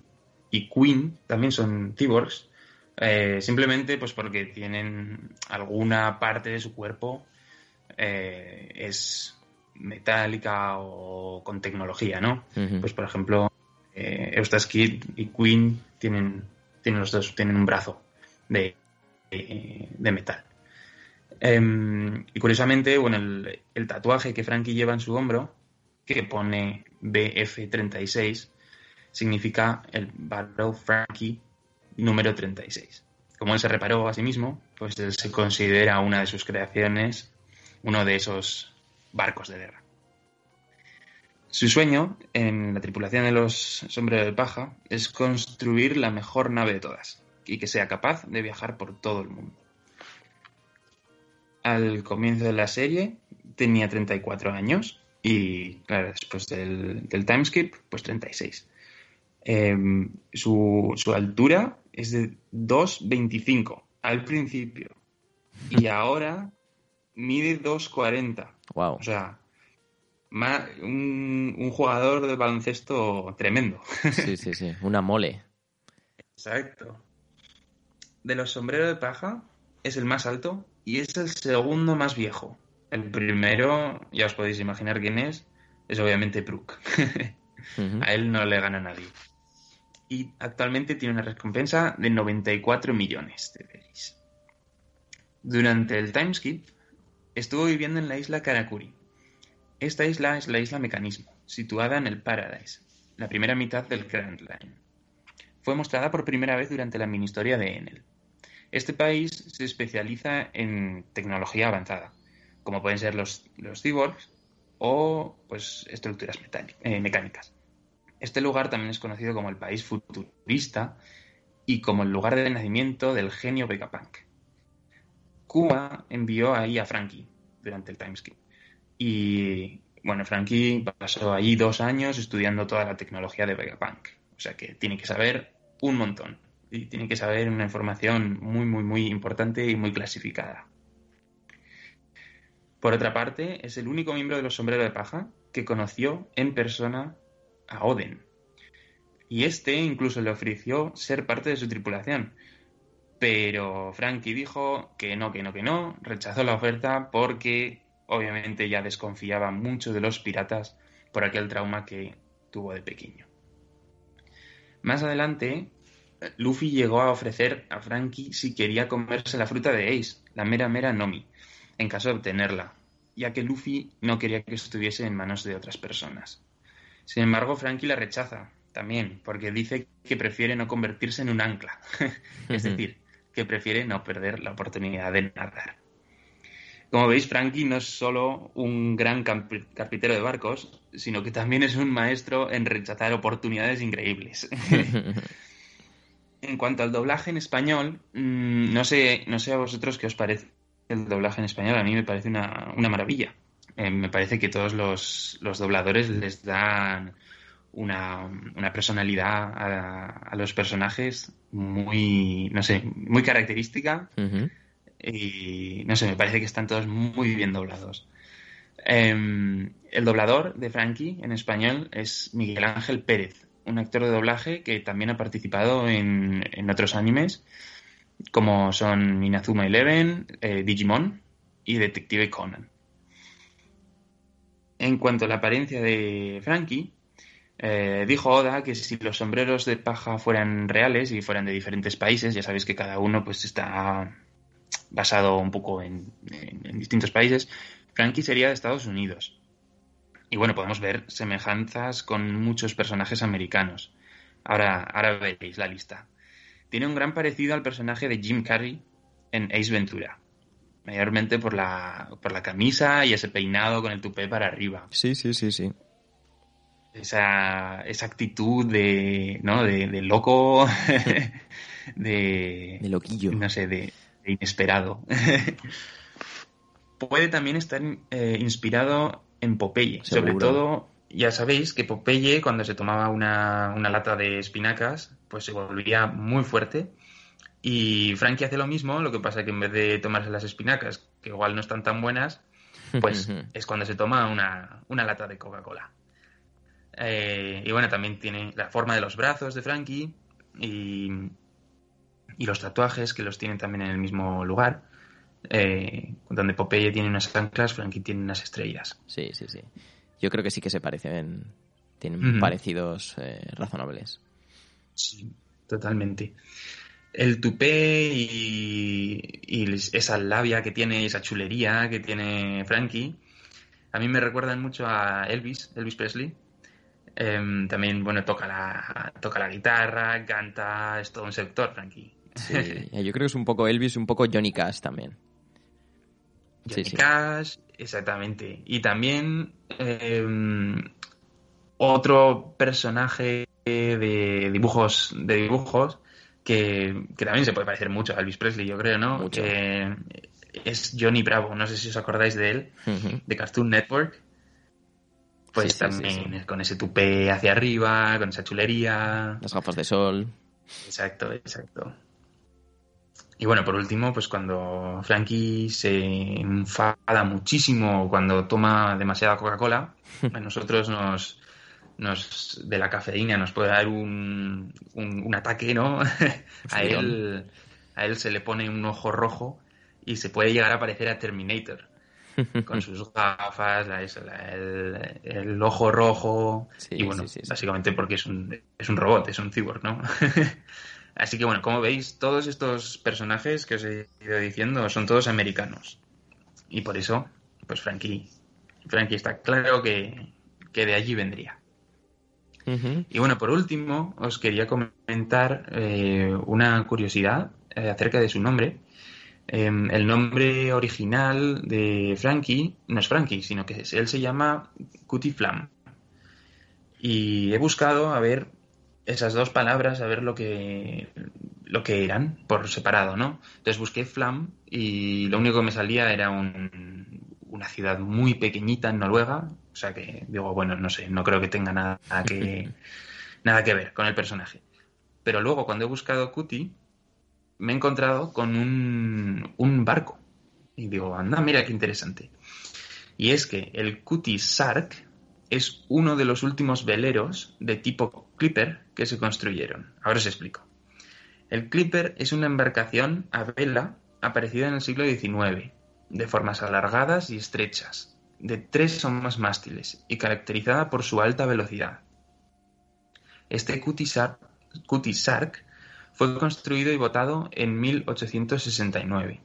y Queen, también son cyborgs, eh, simplemente pues porque tienen alguna parte de su cuerpo eh, es metálica o con tecnología, ¿no? Pues por ejemplo, eh, Eustace Kid y Queen tienen, tienen los dos, tienen un brazo de, de, de metal. Em, y curiosamente, bueno, el, tatuaje que Frankie lleva en su hombro, que pone BF36, significa el Battle Frankie número 36. Como él se reparó a sí mismo, pues él se considera una de sus creaciones, uno de esos barcos de guerra. Su sueño en la tripulación de los sombreros de paja es construir la mejor nave de todas y que sea capaz de viajar por todo el mundo. Al comienzo de la serie tenía 34 años y, claro, después del, del timeskip, pues 36. Eh, su, su altura es de 2,25 al principio y ahora mide 2,40. Wow. O sea, un, un jugador de baloncesto tremendo. Sí, sí, sí. Una mole. Exacto. De los sombreros de paja es el más alto y es el segundo más viejo. El primero, ya os podéis imaginar quién es, es obviamente Brook. [laughs] A él no le gana nadie. Y actualmente tiene una recompensa de 94 millones de berries. Durante el timeskip estuvo viviendo en la isla Karakuri. Esta isla es la isla Mecanismo, situada en el Paradise, la primera mitad del Grand Line. Fue mostrada por primera vez durante la mini historia de Enel. Este país se especializa en tecnología avanzada, como pueden ser los, los cyborgs o pues, estructuras eh, mecánicas. Este lugar también es conocido como el país futurista y como el lugar de nacimiento del genio Vegapunk. Cuba envió ahí a Frankie durante el timeskip. Y bueno, Frankie pasó allí dos años estudiando toda la tecnología de Vegapunk. O sea que tiene que saber un montón. Y tiene que saber una información muy, muy, muy importante y muy clasificada. Por otra parte, es el único miembro de los sombreros de paja que conoció en persona a Oden. Y este incluso le ofreció ser parte de su tripulación. Pero Frankie dijo que no, que no, que no, rechazó la oferta porque obviamente ya desconfiaba mucho de los piratas por aquel trauma que tuvo de pequeño. Más adelante, Luffy llegó a ofrecer a Frankie si quería comerse la fruta de Ace, la mera mera Nomi, en caso de obtenerla, ya que Luffy no quería que estuviese en manos de otras personas. Sin embargo, Frankie la rechaza también, porque dice que prefiere no convertirse en un ancla, [laughs] es decir, que prefiere no perder la oportunidad de nadar. Como veis, Frankie no es solo un gran carpintero de barcos, sino que también es un maestro en rechazar oportunidades increíbles. [laughs] en cuanto al doblaje en español, mm, no sé, no sé a vosotros qué os parece el doblaje en español. A mí me parece una, maravilla. Eh, me parece que todos los, dobladores les dan una, personalidad a, los personajes muy, no sé, muy característica. Y no sé, me parece que están todos muy bien doblados. Em, el doblador de Frankie en español es Miguel Ángel Pérez, un actor de doblaje que también ha participado en, otros animes, como son Inazuma Eleven, eh, Digimon y Detective Conan. En cuanto a la apariencia de Frankie, eh, dijo Oda que si los sombreros de paja fueran reales y fueran de diferentes países, ya sabéis que cada uno pues está basado un poco en, distintos países, Frankie sería de Estados Unidos. Y bueno, podemos ver semejanzas con muchos personajes americanos. Ahora, ahora veréis la lista. Tiene un gran parecido al personaje de Jim Carrey en Ace Ventura. Mayormente por la, por la camisa y ese peinado con el tupé para arriba. Sí, sí, sí, sí. Esa, esa actitud de, ¿no? de, de loco, [laughs] de... De loquillo. No sé, de, inesperado. [laughs] Puede también estar eh, inspirado en Popeye. Sobre todo, ya sabéis que Popeye, cuando se tomaba una, lata de espinacas, pues se volvía muy fuerte. Y Frankie hace lo mismo, lo que pasa que en vez de tomarse las espinacas, que igual no están tan buenas, pues [laughs] es cuando se toma una, lata de Coca-Cola. Eh, y bueno, también tiene la forma de los brazos de Frankie y, y los tatuajes que los tienen también en el mismo lugar. Eh, donde Popeye tiene unas anclas, Frankie tiene unas estrellas. Sí, sí, sí. Yo creo que sí que se parecen. Tienen parecidos eh, razonables. Sí, totalmente. El tupé y, esa labia que tiene, esa chulería que tiene Frankie, a mí me recuerdan mucho a Elvis, Elvis Presley. Em, también, bueno, toca la, toca la guitarra, canta, es todo un sector, Frankie. Yo creo que es un poco Elvis, un poco Johnny Cash también. Johnny Cash, exactamente. Y también em, otro personaje de dibujos, de dibujos que, también se puede parecer mucho a Elvis Presley, yo creo, ¿no? Que es Johnny Bravo, no sé si os acordáis de él, de Cartoon Network. Pues también con ese tupé hacia arriba, con esa chulería. Las gafas de sol. Exacto, exacto. Y bueno, por último, pues cuando Frankie se enfada muchísimo cuando toma demasiada Coca-Cola, [laughs] a nosotros nos, nos, de la cafeína nos puede dar un, un, ataque, ¿no? [laughs] a él, a él se le pone un ojo rojo y se puede llegar a parecer a Terminator. [laughs] Con sus gafas, el, el, ojo rojo. y bueno, básicamente porque es un, es un robot, es un cyborg, ¿no? Así que bueno, como veis, todos estos personajes que os he ido diciendo son todos americanos. Y por eso, pues Frankie, Frankie está claro que, que de allí vendría. Y bueno, por último, os quería comentar eh, una curiosidad eh, acerca de su nombre. Em, el nombre original de Frankie no es Frankie, sino que es- él se llama Cutie Flam. Y he buscado a ver esas dos palabras, a ver lo que, lo que eran por separado, ¿no? Entonces busqué Flam y lo único que me salía era un- una ciudad muy pequeñita en Noruega. O sea que digo, bueno, no sé, no creo que tenga nada que, [laughs] nada que ver con el personaje. Pero luego, cuando he buscado Cutie, me he encontrado con un, un barco. Y digo, anda, mira qué interesante. Y es que el Cutie Sark es uno de los últimos veleros de tipo Clipper que se construyeron. Ahora os explico. El Clipper es una embarcación a vela aparecida en el siglo XIX, de formas alargadas y estrechas, de tres o más mástiles y caracterizada por su alta velocidad. Este Cutie Sark, Cutie Sark fue construido y votado en 1869.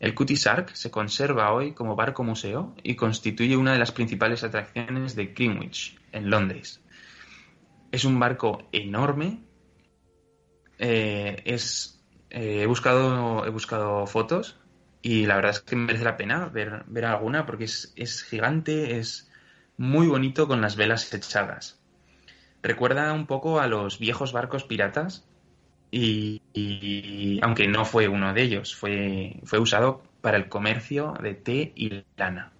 El Cutie Sark se conserva hoy como barco museo y constituye una de las principales atracciones de Greenwich, en Londres. Es un barco enorme. eh, es, eh, he, buscado, he buscado fotos y la verdad es que merece la pena ver, ver alguna porque es, es gigante, es muy bonito con las velas echadas. Recuerda un poco a los viejos barcos piratas y, y- aunque no fue uno de ellos, fue, fue usado para el comercio de té y lana.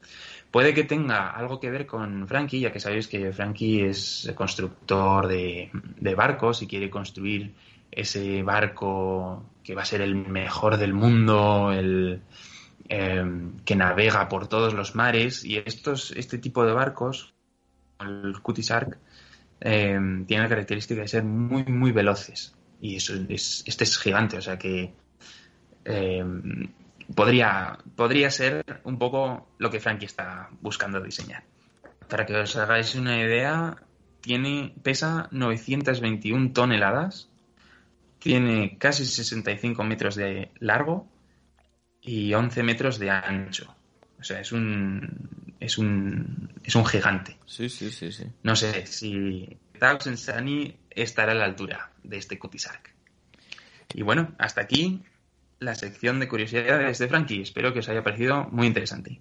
Puede que tenga algo que ver con Frankie, ya que sabéis que Frankie es constructor de, de barcos y quiere construir ese barco que va a ser el mejor del mundo, el eh, que navega por todos los mares. Y estos, este tipo de barcos, el Cutisark, eh, tiene la característica de ser muy, muy veloces. Y eso es, este es gigante, o sea que eh, podría, podría ser un poco lo que Frankie está buscando diseñar. Para que os hagáis una idea, tiene, pesa 921 toneladas, tiene casi 65 metros de largo y 11 metros de ancho. O sea, es un, es un, es un gigante. Sí, sí, sí, sí. No sé si Thousand Sunny estará a la altura de este Cutisark. Y bueno, hasta aquí la sección de curiosidades de Frankie. Espero que os haya parecido muy interesante.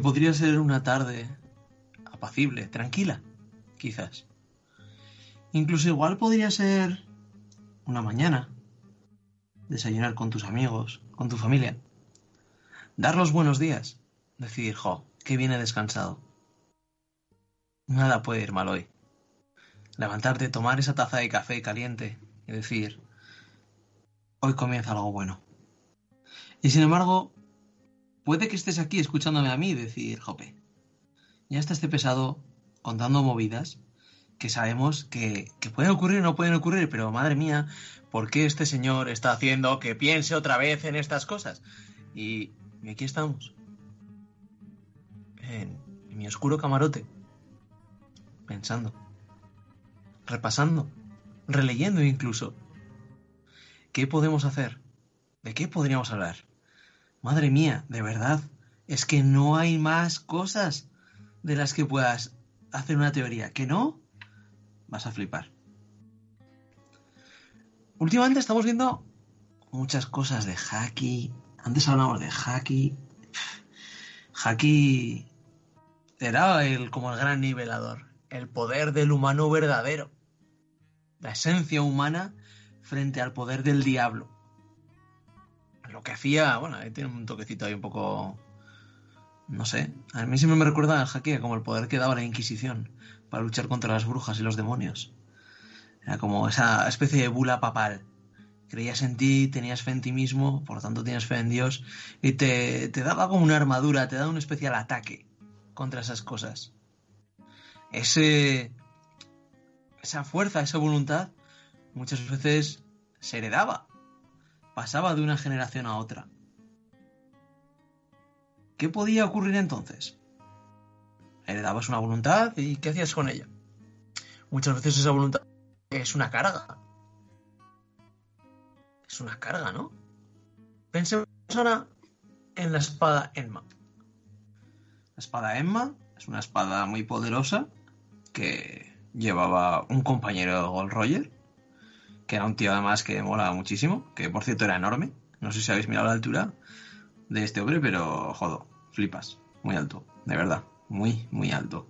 Podría ser una tarde apacible, tranquila, quizás. Incluso igual podría ser una mañana, desayunar con tus amigos, con tu familia, dar los buenos días, decir, jo, que viene descansado. Nada puede ir mal hoy. Levantarte, tomar esa taza de café caliente y decir, hoy comienza algo bueno. Y sin embargo, puede que estés aquí escuchándome a mí decir, jope, ya está este pesado contando movidas que sabemos que, que pueden ocurrir o no pueden ocurrir, pero madre mía, ¿por qué este señor está haciendo que piense otra vez en estas cosas? Y, aquí estamos, en, en mi oscuro camarote, pensando, repasando, releyendo incluso. ¿Qué podemos hacer? ¿De qué podríamos hablar? Madre mía, de verdad, es que no hay más cosas de las que puedas hacer una teoría. ¿Que no? Vas a flipar. Últimamente estamos viendo muchas cosas de Haki. Antes hablamos de Haki. Haki era el, como el gran nivelador. el poder del humano verdadero. La esencia humana frente al poder del diablo. Que hacía, bueno, ahí tiene un toquecito ahí un poco. No sé. A mí siempre me recuerda al jaque como el poder que daba la Inquisición para luchar contra las brujas y los demonios. Era como esa especie de bula papal. Creías en ti, tenías fe en ti mismo, por lo tanto tienes fe en Dios, y te, te daba como una armadura, te daba un especial ataque contra esas cosas. Ese, esa fuerza, esa voluntad, muchas veces se heredaba, pasaba de una generación a otra. ¿Qué podía ocurrir entonces? Heredabas una voluntad y ¿qué hacías con ella? Muchas veces esa voluntad es una carga. Es una carga, ¿no? Pensemos ahora en la espada Enma. La espada Enma es una espada muy poderosa que llevaba un compañero de Gold Roger, que era un tío además que molaba muchísimo, que por cierto era enorme. No sé si habéis mirado la altura de este hombre, pero jodo, flipas. Muy alto, de verdad. Muy, muy alto.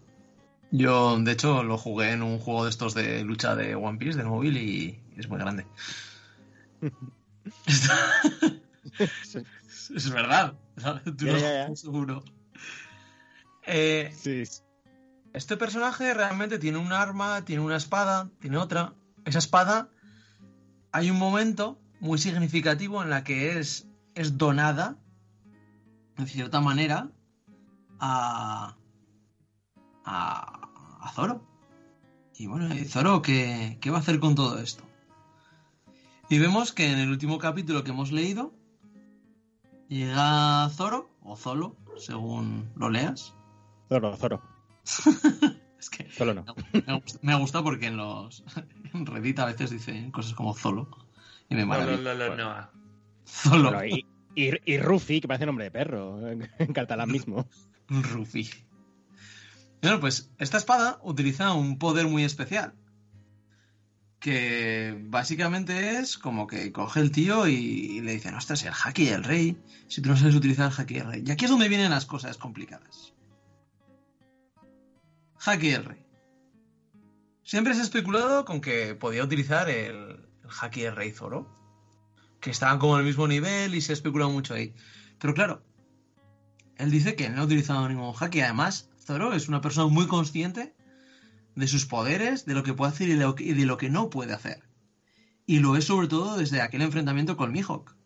Yo, de hecho, lo jugué en un juego de estos de lucha de One Piece, del móvil, y es muy grande. [laughs] es verdad. Tú lo juegas seguro. Eh, Sí. este personaje realmente tiene un arma, tiene una espada, tiene otra. Esa espada, hay un momento muy significativo en la que es, es donada, de cierta manera, a, a, a Zoro. Y bueno, ¿y Zoro qué, qué va a hacer con todo esto? Y vemos que en el último capítulo que hemos leído, llega Zoro, o Zolo, según lo leas. Zoro, Zoro. [laughs] Es que Zoro no. me gusta, me gusta porque en los en [laughs] Reddit a veces dicen cosas como Zolo. Y me No, maravilla. no, no, no, no. Zolo. Bueno, y, y, y Rufi, que parece nombre de perro, en catalán mismo. [laughs] Rufi. Bueno, pues esta espada utiliza un poder muy especial. Que básicamente es como que coge el tío y, y le dicen, ostras, el haki del rey. Si tú no sabes utilizar el haki del rey. Y aquí es donde vienen las cosas complicadas. Haki del rey. Siempre se ha especulado con que podía utilizar el, el haki del rey Zoro. Que estaban como al mismo nivel y se ha especulado mucho ahí. Pero claro, él dice que no ha utilizado ningún hack y además Zoro es una persona muy consciente de sus poderes, de lo que puede hacer y de lo que, y de lo que no puede hacer. Y lo es sobre todo desde aquel enfrentamiento con Mihawk.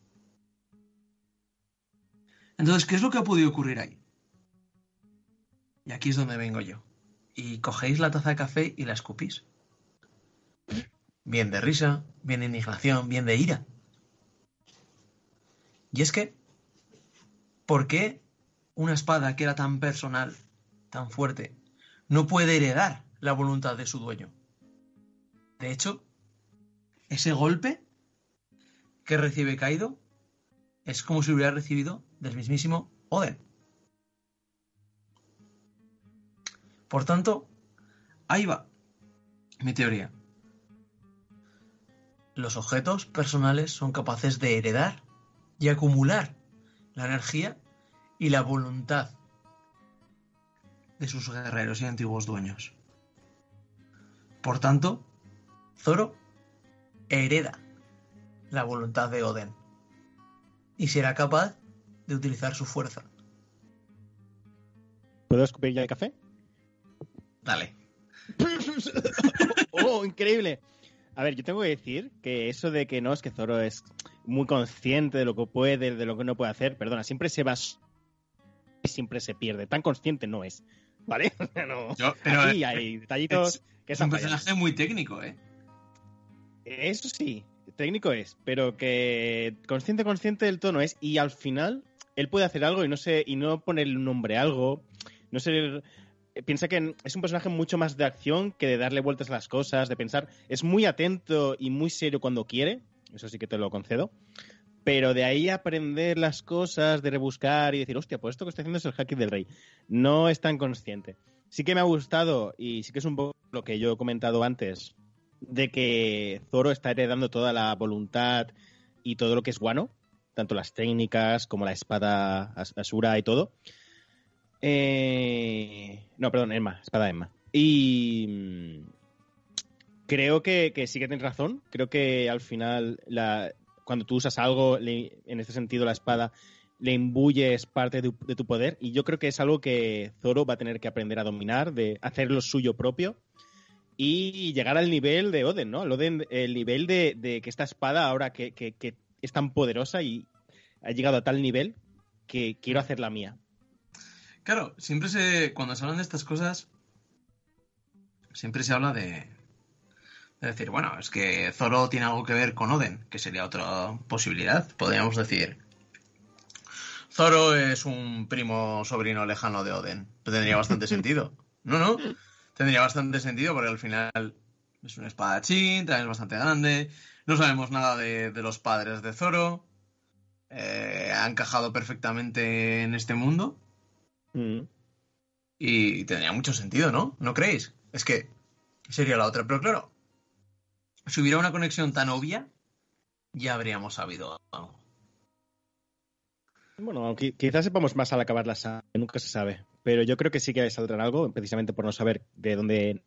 Entonces, ¿qué es lo que ha podido ocurrir ahí? Y aquí es donde vengo yo. Y cogéis la taza de café y la escupís. Bien de risa, bien de indignación, bien de ira. Y es que, ¿por qué una espada que era tan personal, tan fuerte, no puede heredar la voluntad de su dueño? De hecho, ese golpe que recibe Kaido es como si hubiera recibido del mismísimo Oden. Por tanto, ahí va mi teoría. Los objetos personales son capaces de heredar y acumular la energía y la voluntad de sus guerreros y antiguos dueños. Por tanto, Zoro hereda la voluntad de Oden y será capaz de utilizar su fuerza. ¿Puedo escupir ya el café? Dale. [laughs] ¡Oh, increíble! A ver, yo tengo que decir que eso de que no, es que Zoro es muy consciente de lo que puede, de lo que no puede hacer, perdona, siempre se va y siempre se pierde. Tan consciente no es, ¿vale? [laughs] no. Yo- pero Aquí es- hay detallitos que Es un personaje muy técnico, ¿eh? Eso sí, técnico es, pero que consciente, consciente del tono es, y al final él puede hacer algo y no sé, y no ponerle un nombre a algo, no sé, piensa que es un personaje mucho más de acción que de darle vueltas a las cosas, de pensar, es muy atento y muy serio cuando quiere, eso sí que te lo concedo, pero de ahí aprender las cosas, de rebuscar y decir, hostia, pues esto que estoy haciendo es el hacking del rey, no es tan consciente. Sí que me ha gustado, y sí que es un poco lo que yo he comentado antes, de que Zoro está heredando toda la voluntad y todo lo que es guano, tanto las técnicas como la espada as- Asura y todo. Eh, No, perdón, Emma, espada Emma. Y mm, creo que, sí que tienes razón. Creo que al final, cuando tú usas algo, en este sentido la espada, le imbuyes parte de, tu- de tu poder. Y yo creo que es algo que Zoro va a tener que aprender a dominar, de hacer lo suyo propio y llegar al nivel de Oden, ¿no? El, nivel de, que esta espada ahora que- que es tan poderosa y ha llegado a tal nivel que quiero hacer la mía. Claro, siempre se. Cuando se hablan de estas cosas. Siempre se habla de. De decir, bueno, es que Zoro tiene algo que ver con Oden, que sería otra posibilidad. Podríamos decir. Zoro es un primo sobrino lejano de Oden. Tendría bastante sentido. [laughs] No, no. Tendría bastante sentido porque al final es un espadachín, también es bastante grande. No sabemos nada de, de los padres de Zoro. Eh, ha encajado perfectamente en este mundo. Mm. Y tendría mucho sentido, ¿no? ¿No creéis? Es que sería la otra. Pero claro, si hubiera una conexión tan obvia, ya habríamos sabido algo. Bueno, quizás sepamos más al acabar la saga, nunca se sabe. Pero yo creo que sí que saldrán algo, precisamente por no saber de dónde,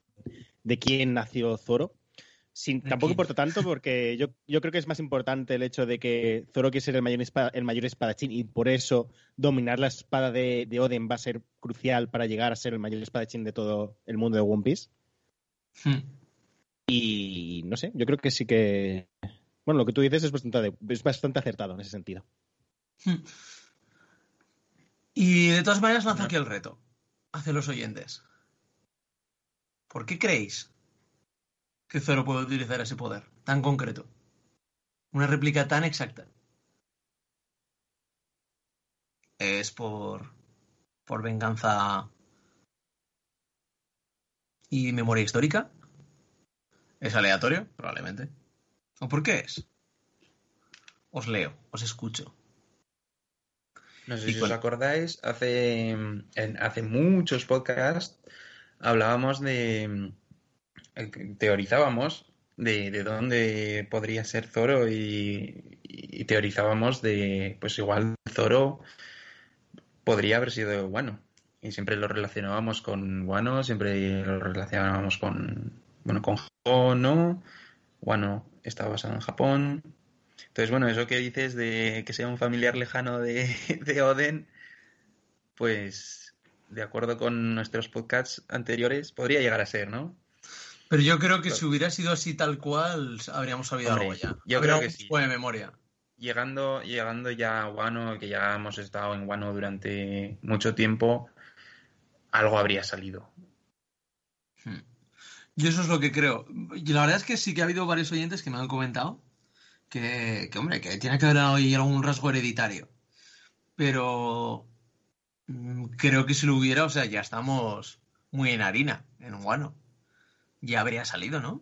de quién nació Zoro. Sin, ¿De tampoco importa tanto porque yo, yo creo que es más importante el hecho de que Zoro quiere ser el mayor, el mayor espadachín y por eso dominar la espada de, de Oden va a ser crucial para llegar a ser el mayor espadachín de todo el mundo de One Piece. Hmm. Y no sé, yo creo que sí que... Bueno, lo que tú dices es bastante, es bastante acertado en ese sentido. Hmm. Y de todas maneras lanzo aquí el reto hacia los oyentes. ¿Por qué creéis que Zoro puede utilizar ese poder tan concreto? Una réplica tan exacta. ¿Es por, por venganza y memoria histórica? ¿Es aleatorio? Probablemente. ¿O por qué es? Os leo, os escucho. No sé ¿Y si cuál? os acordáis, hace, en- hace muchos podcasts hablábamos de. Teorizábamos de, de dónde podría ser Zoro y, y teorizábamos de. Pues igual Zoro podría haber sido Wano. Y siempre lo relacionábamos con Wano, siempre lo relacionábamos con. Bueno, con Japón, ¿no? Wano está basado en Japón. Entonces, bueno, eso que dices de que sea un familiar lejano de, [laughs] de Oden, pues de acuerdo con nuestros podcasts anteriores, podría llegar a ser, ¿no? Pero yo creo que si hubiera sido así tal cual, habríamos sabido Hombre, algo ya. yo creo que sí. de memoria. Llegando, llegando ya a Wano, que ya hemos estado en Wano durante mucho tiempo, algo habría salido. Hmm. Yo eso es lo que creo. Y la verdad es que sí que ha habido varios oyentes que me han comentado que, que, hombre, que tiene que haber ahí algún rasgo hereditario. Pero mm, creo que si lo hubiera, o sea, ya estamos muy en harina, en Wano. Ya habría salido, ¿no?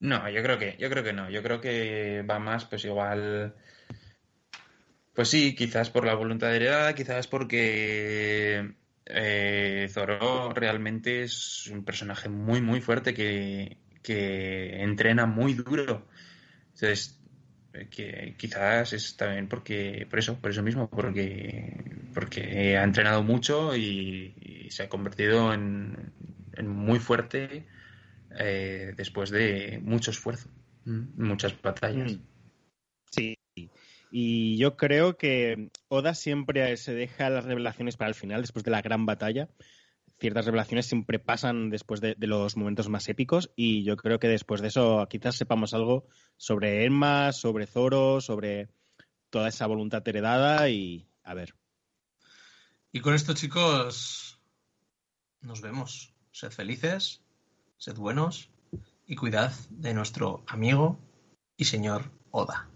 No, yo creo que, yo creo que no. Yo creo que va más, pues igual. Pues sí, quizás por la voluntad heredada, quizás porque eh, Zoro realmente es un personaje muy, muy fuerte que, que entrena muy duro. Entonces, eh, que quizás es también porque, por eso, por eso mismo, porque, porque ha entrenado mucho y, y se ha convertido en, en muy fuerte eh, después de mucho esfuerzo, mm, muchas batallas. Mm. Sí. Y yo creo que Oda siempre se deja las revelaciones para el final, después de la gran batalla. Ciertas revelaciones siempre pasan después de, de los momentos más épicos y yo creo que después de eso quizás sepamos algo sobre Emma, sobre Zoro, sobre toda esa voluntad heredada y a ver. Y con esto, chicos, nos vemos. Sed felices, sed buenos y cuidad de nuestro amigo y señor Oda.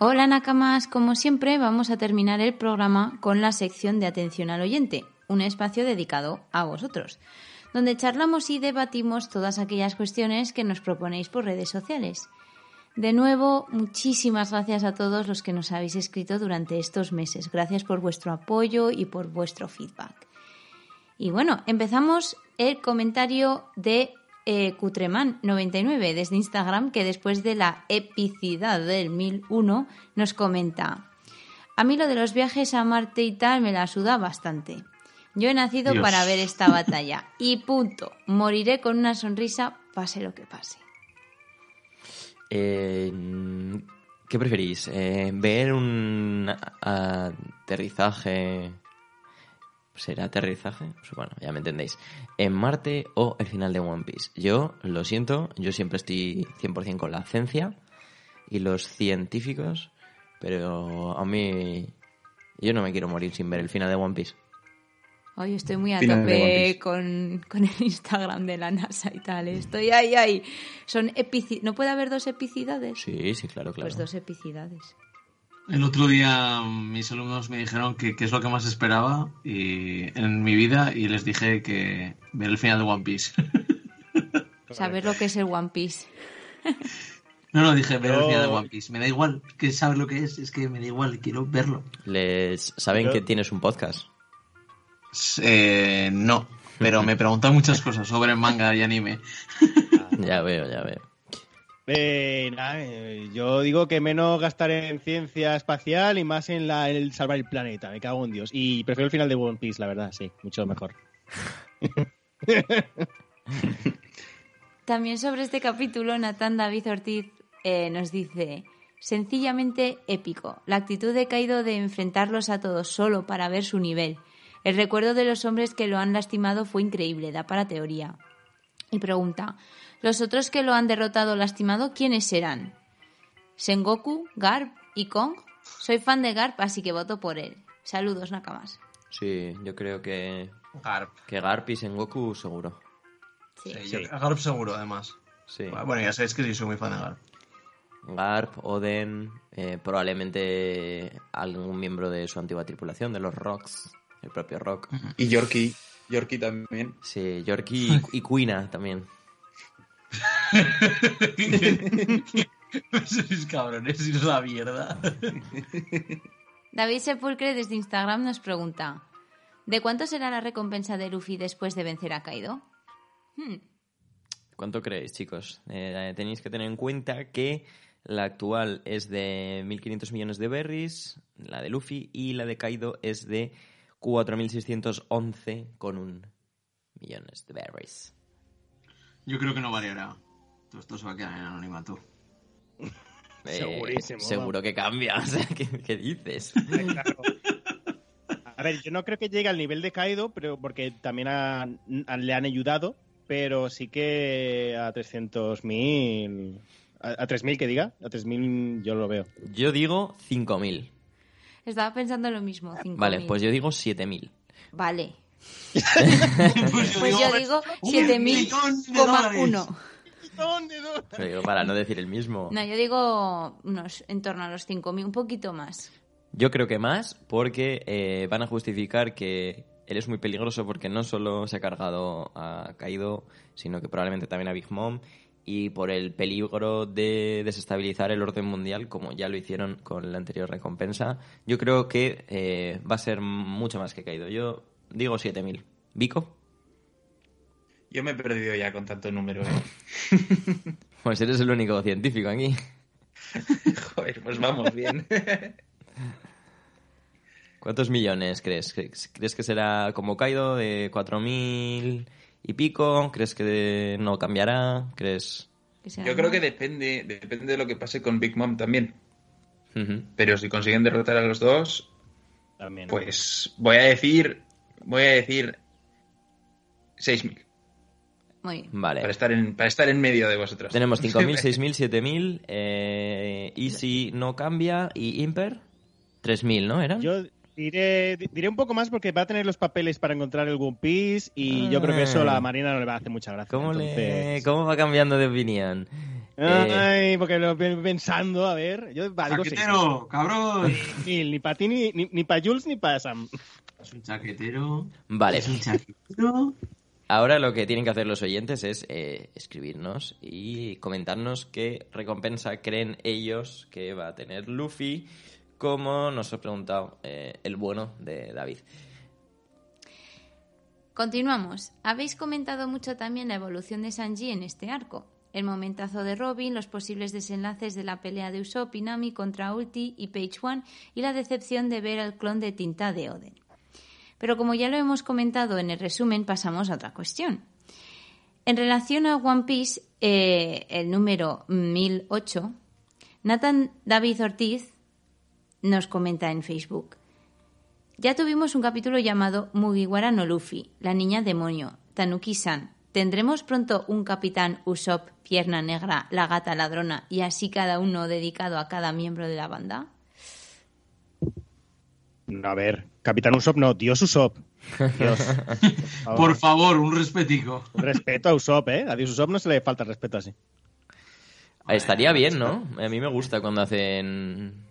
Hola Nakamas, como siempre vamos a terminar el programa con la sección de atención al oyente, un espacio dedicado a vosotros, donde charlamos y debatimos todas aquellas cuestiones que nos proponéis por redes sociales. De nuevo, muchísimas gracias a todos los que nos habéis escrito durante estos meses. Gracias por vuestro apoyo y por vuestro feedback. Y bueno, empezamos el comentario de eh, Cutreman99 desde Instagram, que después de la epicidad del 1001 nos comenta. A mí lo de los viajes a Marte y tal me la suda bastante. Yo he nacido Dios. para ver esta batalla. Y punto. Moriré con una sonrisa, pase lo que pase. Eh, ¿Qué preferís? Eh, ¿Ver un aterrizaje... ¿Será aterrizaje? Pues bueno, ya me entendéis. ¿En Marte o el final de One Piece? Yo, lo siento, yo siempre estoy 100% con la ciencia y los científicos, pero a mí... Yo no me quiero morir sin ver el final de One Piece. Hoy estoy muy a tope con, con el Instagram de la NASA y tal. Estoy ahí, ahí. Son epici ¿No puede haber dos epicidades? Sí, sí, claro, claro. Pues dos epicidades. El otro día mis alumnos me dijeron que qué es lo que más esperaba y, en mi vida y les dije que ver el final de One Piece. [laughs] Saber lo que es el One Piece. [laughs] no, no, dije ver el final de One Piece. Me da igual que saber lo que es, es que me da igual, quiero verlo. Les... ¿Saben Yo- que tienes un podcast? Eh, no, pero me preguntan muchas cosas sobre manga y anime. [laughs] Ya veo, ya veo. Eh, nada, eh, yo digo que menos gastar en ciencia espacial y más en, la, en el salvar el planeta. Me cago en Dios. Y prefiero el final de One Piece, la verdad, sí, mucho mejor. [laughs] También sobre este capítulo, Natán David Ortiz eh, nos dice: sencillamente épico. La actitud de Kaido de enfrentarlos a todos solo para ver su nivel. El recuerdo de los hombres que lo han lastimado fue increíble, da para teoría. Y pregunta: ¿los otros que lo han derrotado o lastimado, quiénes serán? ¿Sengoku, Garp y Kong? Soy fan de Garp, así que voto por él. Saludos, Nakamas. Sí, yo creo que, Garp. que Garp y Sengoku seguro. Sí. Sí, Sí. yo- Garp seguro, además. Sí. Bueno, ya sabéis que sí, soy muy fan de Garp. Garp, Oden, eh, probablemente algún miembro de su antigua tripulación, de los Rocks, el propio Rock. Y Yorkie. Yorkie también. Sí, Yorkie y, [laughs] y Kuina también. [laughs] Sois cabrones, sois la mierda. [laughs] David Sepulcre desde Instagram nos pregunta: ¿De cuánto será la recompensa de Luffy después de vencer a Kaido? Hmm, ¿Cuánto creéis, chicos? Eh, tenéis que tener en cuenta que la actual es de 1.500 millones de berries, la de Luffy, y la de Kaido es de 4.611 con un millones de berries. Yo creo que no variará. Todo esto se va a quedar en anonimato. Eh, Segurísimo, Seguro que cambia. [laughs] O sea, ¿qué, qué dices? Claro. A ver, yo no creo que llegue al nivel de Kaido, pero porque también le han ayudado, pero sí que a 300.000... A, a 3.000 que diga, a 3.000 yo lo veo. Yo digo 5.000. estaba pensando lo mismo. 5.000. Vale, pues yo digo 7.000. Vale. [laughs] Pues Pues yo digo de dólares. 7.000,1. ¿Dónde, dónde? Pero digo, para no decir el mismo. No, yo digo unos en torno a los 5.000, un poquito más. Yo creo que más porque eh, van a justificar que él es muy peligroso porque no solo se ha cargado a Kaido, sino que probablemente también a Big Mom y por el peligro de desestabilizar el orden mundial, como ya lo hicieron con la anterior recompensa. Yo creo que eh, va a ser mucho más que Kaido. Yo digo 7.000. ¿Vico? Yo me he perdido ya con tanto número, ¿eh? [laughs] Pues eres el único científico aquí. [laughs] Joder, pues vamos bien. [laughs] ¿Cuántos millones crees? ¿Crees crees que será como Kaido de 4.000 y pico? ¿Crees que no cambiará? ¿Crees...? que Yo creo que depende, depende de lo que pase con Big Mom también. Pero si consiguen derrotar a los dos, También. pues voy a decir, voy a decir 6.000 Muy bien. Vale. para estar en para estar en medio de vosotros. Tenemos 5.000, 6.000, 7.000. Eh, y si no cambia, y Imper, 3.000, ¿no? ¿Era? Yo diré, diré un poco más porque va a tener los papeles para encontrar el One Piece y yo creo que eso a la Marina no le va a hacer mucha gracia. ¿Cómo, le- entonces- ¿Cómo va cambiando de opinión? Eh, Ay, porque lo pensando, a ver. Yo va, digo seis. Chaquetero, cabrón. Mil, ni para ti, ni, ni, ni para Jules, ni para Sam. Es un chaquetero. Vale. Es un chaquetero. Ahora lo que tienen que hacer los oyentes es eh, escribirnos y comentarnos qué recompensa creen ellos que va a tener Luffy, como nos ha preguntado eh, el bueno de David. Continuamos. Habéis comentado mucho también la evolución de Sanji en este arco. El momentazo de Robin, los posibles desenlaces de la pelea de Usopp y Nami contra Ulti y Page One y la decepción de ver al clon de tinta de Oden. Pero como ya lo hemos comentado en el resumen, pasamos a otra cuestión. En relación a One Piece, eh, el número 1008, Nathan David Ortiz nos comenta en Facebook. Ya tuvimos un capítulo llamado Mugiwara no Luffy, la niña demonio, Tanuki-san. ¿Tendremos pronto un capitán Usopp, pierna negra, la gata ladrona y así cada uno dedicado a cada miembro de la banda? A ver, Capitán Usopp no, Dios Usopp. Dios. [laughs] Por favor, un respetico. Respeto a Usopp, ¿eh? A Dios Usopp no se le falta respeto así. Estaría bien, ¿no? A mí me gusta cuando hacen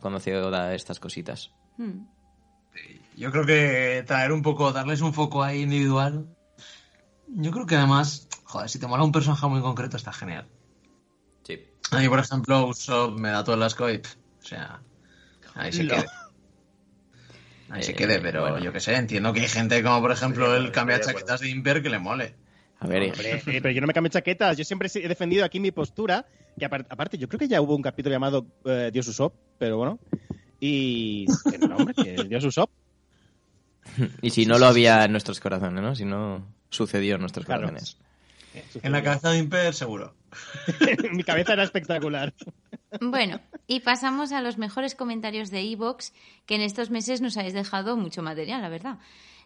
cuando hace Oda estas cositas. Hmm. Yo creo que traer un poco, darles un foco ahí individual. Yo creo que además, joder, si te mola un personaje muy concreto está genial. Sí. A mí, por ejemplo, Usopp me da todo el asco y, pff, o sea, ahí se No. quede. Ahí se Eh, quede, pero bueno. yo qué sé, entiendo que hay gente como, por ejemplo, de el cambia chaquetas de Imper que le mole. A ver, Hombre, eh, pero yo no me cambio chaquetas. Yo siempre he defendido aquí mi postura. Que apar- aparte, yo creo que ya hubo un capítulo llamado eh, Dios Usopp, pero bueno. Y. que no, hombre, que Dios Usopp. [laughs] y si no lo había en nuestros corazones, ¿no? Si no sucedió en nuestros Claro. corazones. En la cabeza de Imper, seguro. [laughs] mi cabeza era espectacular. Bueno, y pasamos a los mejores comentarios de Evox, que en estos meses nos habéis dejado mucho material, la verdad.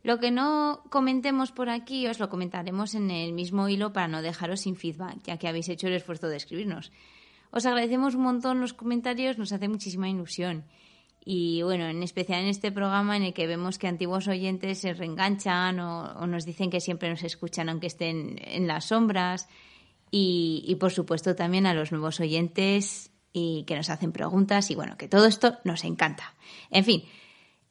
Lo que no comentemos por aquí os lo comentaremos en el mismo hilo para no dejaros sin feedback, ya que habéis hecho el esfuerzo de escribirnos. Os agradecemos un montón los comentarios, nos hace muchísima ilusión. Y bueno, en especial en este programa en el que vemos que antiguos oyentes se reenganchan o, nos dicen que siempre nos escuchan aunque estén en las sombras. Y, y, por supuesto también a los nuevos oyentes y que nos hacen preguntas y bueno, que todo esto nos encanta. En fin,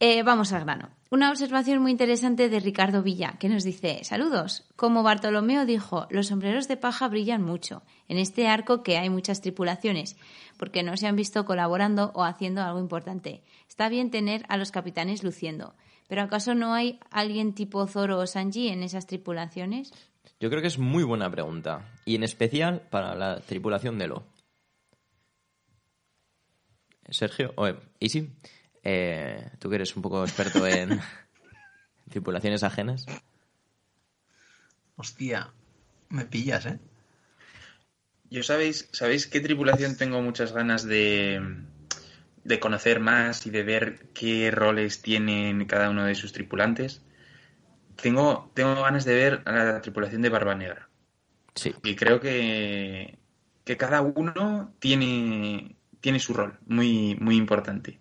eh, vamos al grano. Una observación muy interesante de Ricardo Villa, que nos dice, saludos, como Bartolomeo dijo, los sombreros de paja brillan mucho en este arco que hay muchas tripulaciones, porque no se han visto colaborando o haciendo algo importante. Está bien tener a los capitanes luciendo, pero ¿acaso no hay alguien tipo Zoro o Sanji en esas tripulaciones? Yo creo que es muy buena pregunta. Y en especial para la tripulación de Lo. Sergio, o Isi, eh, tú que eres un poco experto en [laughs] tripulaciones ajenas. Hostia, me pillas, ¿eh? Yo sabéis, ¿sabéis qué tripulación tengo muchas ganas de, de conocer más y de ver qué roles tienen cada uno de sus tripulantes? Tengo, tengo ganas de ver a la tripulación de Barba Negra. Sí. Y creo que, que cada uno tiene, tiene su rol muy, muy importante.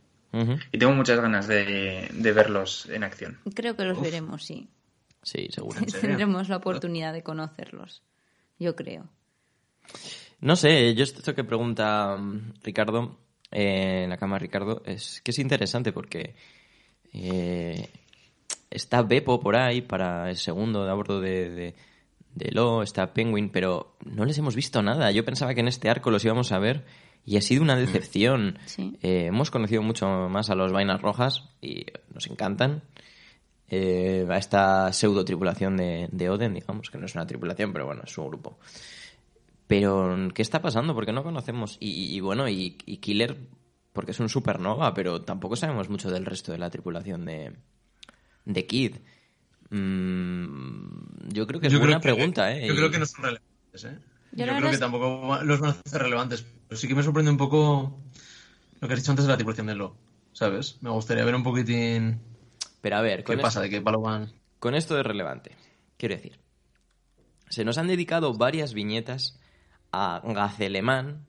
Y tengo muchas ganas de, de verlos en acción. Creo que los veremos, sí. Sí, seguro. [laughs] Tendremos la oportunidad de conocerlos, yo creo. No sé, yo esto que pregunta mm, Ricardo, eh, en la cama Ricardo, es que es interesante porque eh, está Beppo por ahí para el segundo de a bordo de, de, de Lo, está Penguin, pero no les hemos visto nada. Yo pensaba que en este arco los íbamos a ver y ha sido una decepción. Sí. Eh, hemos conocido mucho más a los vainas rojas y nos encantan. Eh, a esta pseudo tripulación de, de Oden, digamos, que no es una tripulación, pero bueno, es un grupo. Pero, ¿qué está pasando? Porque no conocemos. Y, y bueno, y, y Killer, porque es un supernova, pero tampoco sabemos mucho del resto de la tripulación de, de Kid. Mm, yo creo que es Yo que- pregunta, ¿eh? Yo Y- creo que no son relevantes, ¿eh? Yo creo que es- tampoco los van a hacer relevantes. Pero sí que me sorprende un poco lo que has dicho antes de la tripulación de Lo, ¿sabes? Me gustaría ver un poquitín Pero a ver, qué con, pasa, es- de qué palo van. con esto de relevante, quiero decir, se nos han dedicado varias viñetas a Gacelemán,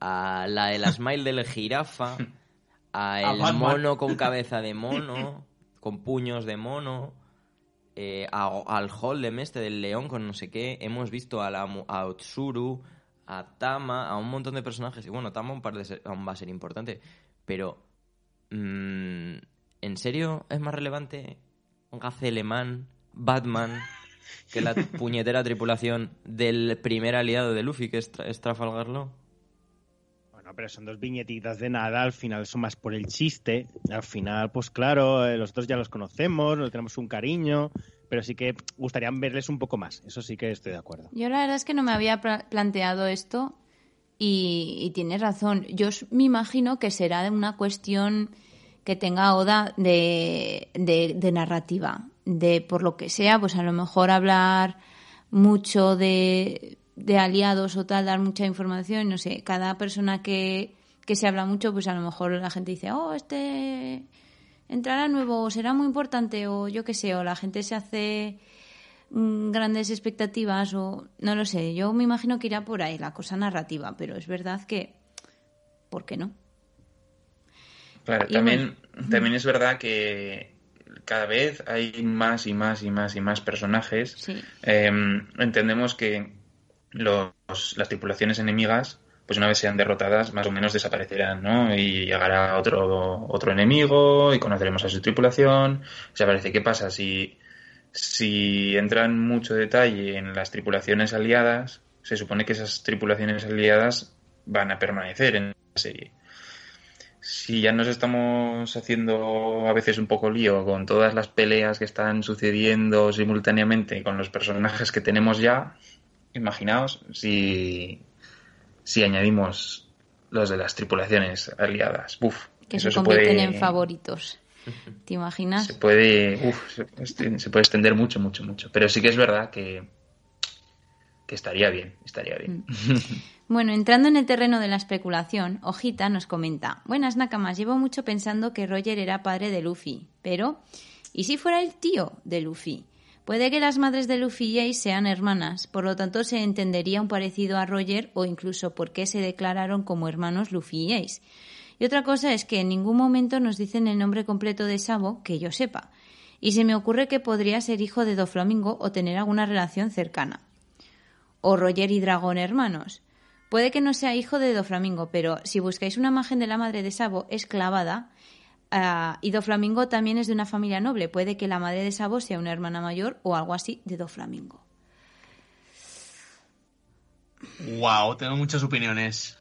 a la de la smile de la jirafa, [laughs] a A el mono con cabeza de mono, con puños de mono, eh, a- al Holdem este del león con no sé qué. Hemos visto a, la, a Otsuru, a Tama, a un montón de personajes. Y bueno, Tama un par de ser- aún va a ser importante. Pero, mm, ¿en serio es más relevante Gacelemán, Batman, que la [laughs] puñetera tripulación del primer aliado de Luffy, que es, Tra- es Trafalgar Law? Bueno, pero son dos viñetitas de nada, al final son más por el chiste. Al final, pues claro, eh, los otros ya los conocemos, nos tenemos un cariño, pero sí que gustaría verles un poco más. Eso sí que estoy de acuerdo. Yo la verdad es que no me había planteado esto y, tienes razón. Yo me imagino que será una cuestión que tenga Oda de, de, narrativa. De, por lo que sea, pues a lo mejor hablar mucho de, de aliados o tal, dar mucha información, no sé, cada persona que, que se habla mucho, pues a lo mejor la gente dice, oh, este entrará nuevo o será muy importante o yo qué sé, o la gente se hace mm, grandes expectativas o no lo sé, yo me imagino que irá por ahí la cosa narrativa, pero es verdad que ¿por qué no? Claro, también, también es verdad que cada vez hay más y más y más y más personajes. Em, entendemos que los, las tripulaciones enemigas pues una vez sean derrotadas, más o menos desaparecerán, ¿no? Y llegará otro, otro enemigo y conoceremos a su tripulación. O sea, parece, ¿qué pasa? Si, si entran mucho detalle en las tripulaciones aliadas, se supone que esas tripulaciones aliadas van a permanecer en la serie. Si ya nos estamos haciendo a veces un poco lío con todas las peleas que están sucediendo simultáneamente con los personajes que tenemos ya, imaginaos si si añadimos los de las tripulaciones aliadas. Uf, que se convierten en favoritos. ¿Te imaginas? Se puede, se, puede extender mucho, mucho, mucho. Pero sí que es verdad que, que estaría bien, estaría bien. Mm. Bueno, entrando en el terreno de la especulación, Ojita nos comenta, buenas Nakamas, llevo mucho pensando que Roger era padre de Luffy, pero ¿y si fuera el tío de Luffy? Puede que las madres de Luffy y Ace sean hermanas, por lo tanto se entendería un parecido a Roger o incluso por qué se declararon como hermanos Luffy y Ace. Y otra cosa es que en ningún momento nos dicen el nombre completo de Sabo, que yo sepa. Y se me ocurre que podría ser hijo de Doflamingo o tener alguna relación cercana. O Roger y Dragón hermanos. Puede que no sea hijo de Doflamingo, pero si buscáis una imagen de la madre de Sabo es clavada Uh, y Doflamingo también es de una familia noble. Puede que la madre de Sabo sea una hermana mayor o algo así de Doflamingo. Wow, tengo muchas opiniones.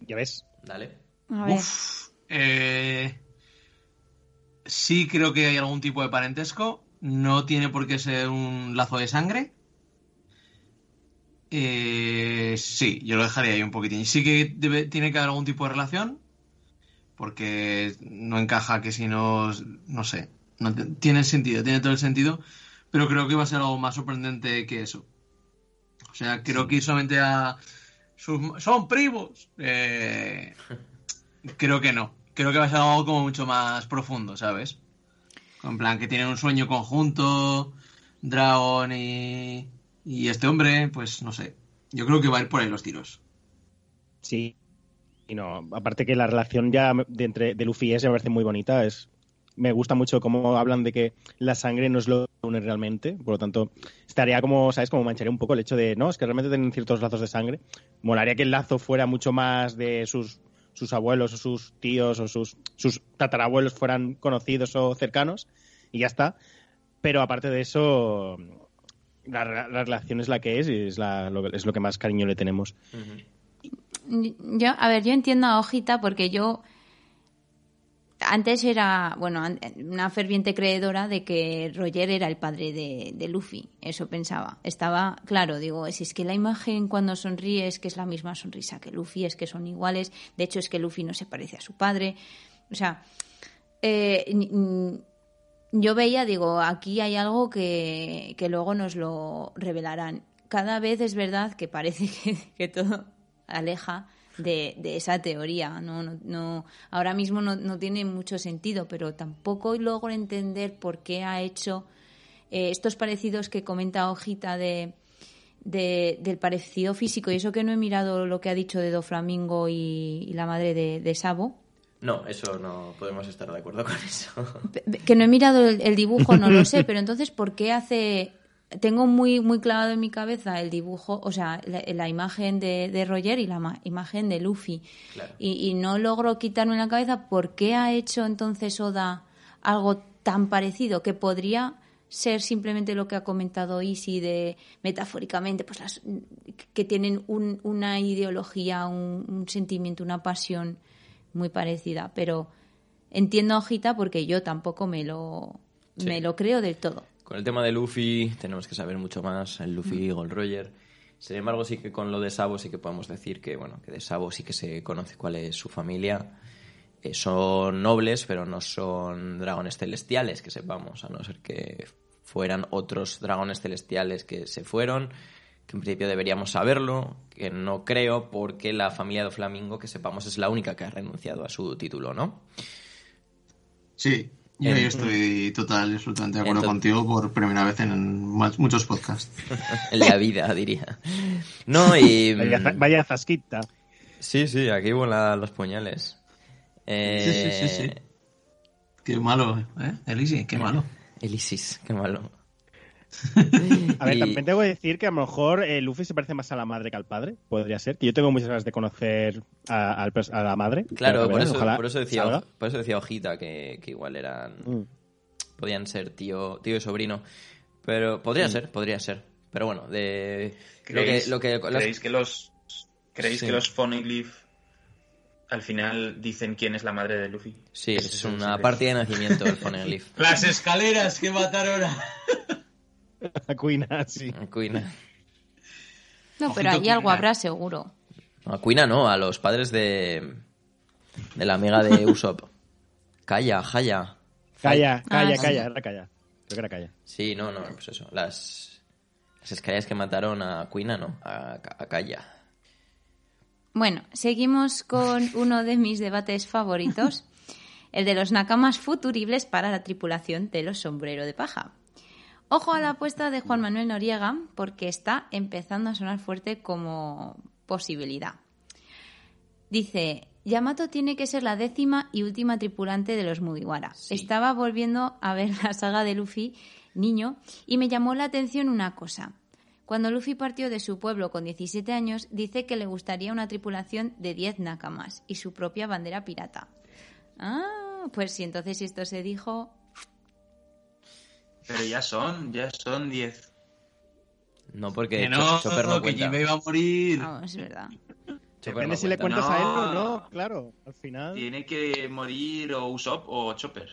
¿Ya ves? Dale. Uf, eh, sí creo que hay algún tipo de parentesco. No tiene por qué ser un lazo de sangre. Eh, sí, yo lo dejaría ahí un poquitín. Sí que tiene que haber algún tipo de relación porque no encaja que si no, no sé, no tiene sentido, tiene todo el sentido, pero creo que va a ser algo más sorprendente que eso. O sea, creo que solamente a... son primos. Eh, creo que no. Creo que va a ser algo como mucho más profundo, ¿sabes? En plan, que tienen un sueño conjunto, Dragon y, y este hombre, pues no sé. Yo creo que va a ir por ahí los tiros. Sí, y no, aparte que la relación ya de entre de Luffy y Ace me parece muy bonita. Es, me gusta mucho cómo hablan de que la sangre no es lo que une realmente. Por lo tanto, estaría como, ¿sabes? Como mancharía un poco el hecho de, no, es que realmente tienen ciertos lazos de sangre. Molaría que el lazo fuera mucho más de sus, sus abuelos o sus tíos o sus, sus tatarabuelos fueran conocidos o cercanos. Y ya está. Pero aparte de eso, la, relación es la que es y es, la, lo, es lo que más cariño le tenemos. Yo, a ver, yo entiendo a Hojita porque yo antes era, bueno, una ferviente creedora de que Roger era el padre de, Luffy. Eso pensaba. Estaba, claro, digo, si es que la imagen cuando sonríe es que es la misma sonrisa que Luffy, es que son iguales. De hecho, es que Luffy no se parece a su padre. O sea, eh, yo veía, digo, aquí hay algo que, que, luego nos lo revelarán. Cada vez es verdad que parece [laughs] que todo aleja de, esa teoría. No, no, ahora mismo no, tiene mucho sentido, pero tampoco logro entender por qué ha hecho eh, estos parecidos que comenta Ojita de, del parecido físico. Y eso que no he mirado lo que ha dicho de Doflamingo y, y la madre de, de Sabo. No, eso no podemos estar de acuerdo con eso. Que no he mirado el dibujo, no lo sé, pero entonces, ¿por qué hace tengo muy, muy clavado en mi cabeza el dibujo, o sea, la, imagen de, Roger y la imagen de Luffy. Y, no logro quitarme en la cabeza por qué ha hecho entonces Oda algo tan parecido que podría ser simplemente lo que ha comentado Isi de metafóricamente, pues las, que tienen una ideología, un, sentimiento, una pasión muy parecida. Pero entiendo a Ojita porque yo tampoco me lo, me lo creo del todo Con el tema de Luffy tenemos que saber mucho más, el Luffy y Gold Roger. Sin embargo, sí que con lo de Sabo sí que podemos decir que, bueno, que de Sabo sí que se conoce cuál es su familia. Eh, son nobles, pero no son dragones celestiales, que sepamos, a no ser que fueran otros dragones celestiales que se fueron, que en principio deberíamos saberlo, que no creo, porque la familia de Flamingo, que sepamos, es la única que ha renunciado a su título, ¿no? Sí, yo estoy total y absolutamente de acuerdo contigo por primera vez en muchos podcasts. [laughs] en la vida, diría. No, y... [laughs] Vaya, za- vaya zasquita. Sí, sí, aquí vuelan los puñales. Eh, Sí, sí, sí, sí. Qué malo, ¿eh? Elisi, qué malo. Elisis, qué malo. [laughs] A ver, Y- también tengo que decir que a lo mejor eh, Luffy se parece más a la madre que al padre. Podría ser. Que yo tengo muchas ganas de conocer a, la madre. Claro, por verás, eso, por eso decía, salga. por eso decía Hojita que, que igual eran. Mm. Podían ser tío, tío y sobrino. Pero podría Mm. ser, podría ser. Pero bueno, de. Lo que, ¿Creéis, lo que, las- ¿creéis que los creéis Sí. que los al final dicen quién es la madre de Luffy? Sí, es es un una partida de nacimiento del Poneglyph. [laughs] Las escaleras que mataron a... [laughs] [laughs] A Cuina, sí. A Cuina. No, pero ahí Cuina. algo habrá seguro. A Cuina no, a los padres de. de la amiga de Usopp. Calla, Jaya. Calla, calla, Ah, sí. calla. Era calla. Creo que era calla. Sí, no, no, pues eso. Las. Las escaleras que mataron a Cuina, no, a, a Calla. Bueno, seguimos con [laughs] uno de mis debates favoritos, el de los nakamas futuribles para la tripulación de los sombrero de paja. Ojo a la apuesta de Juan Manuel Noriega, porque está empezando a sonar fuerte como posibilidad. Dice, Yamato tiene que ser la décima y última tripulante de los Mugiwara. Sí. Estaba volviendo a ver la saga de Luffy, niño, y me llamó la atención una cosa. Cuando Luffy partió de su pueblo con 17 años, dice que le gustaría una tripulación de 10 nakamas y su propia bandera pirata. Ah, pues sí, entonces si esto se dijo... Pero ya son, ya son 10. No, porque Que no, Chopper no que va a morir. Vamos, es verdad. Chopper Depende no si le cuenta. cuentas a él o No. no, claro. Al final. Tiene que morir o Usopp o Chopper.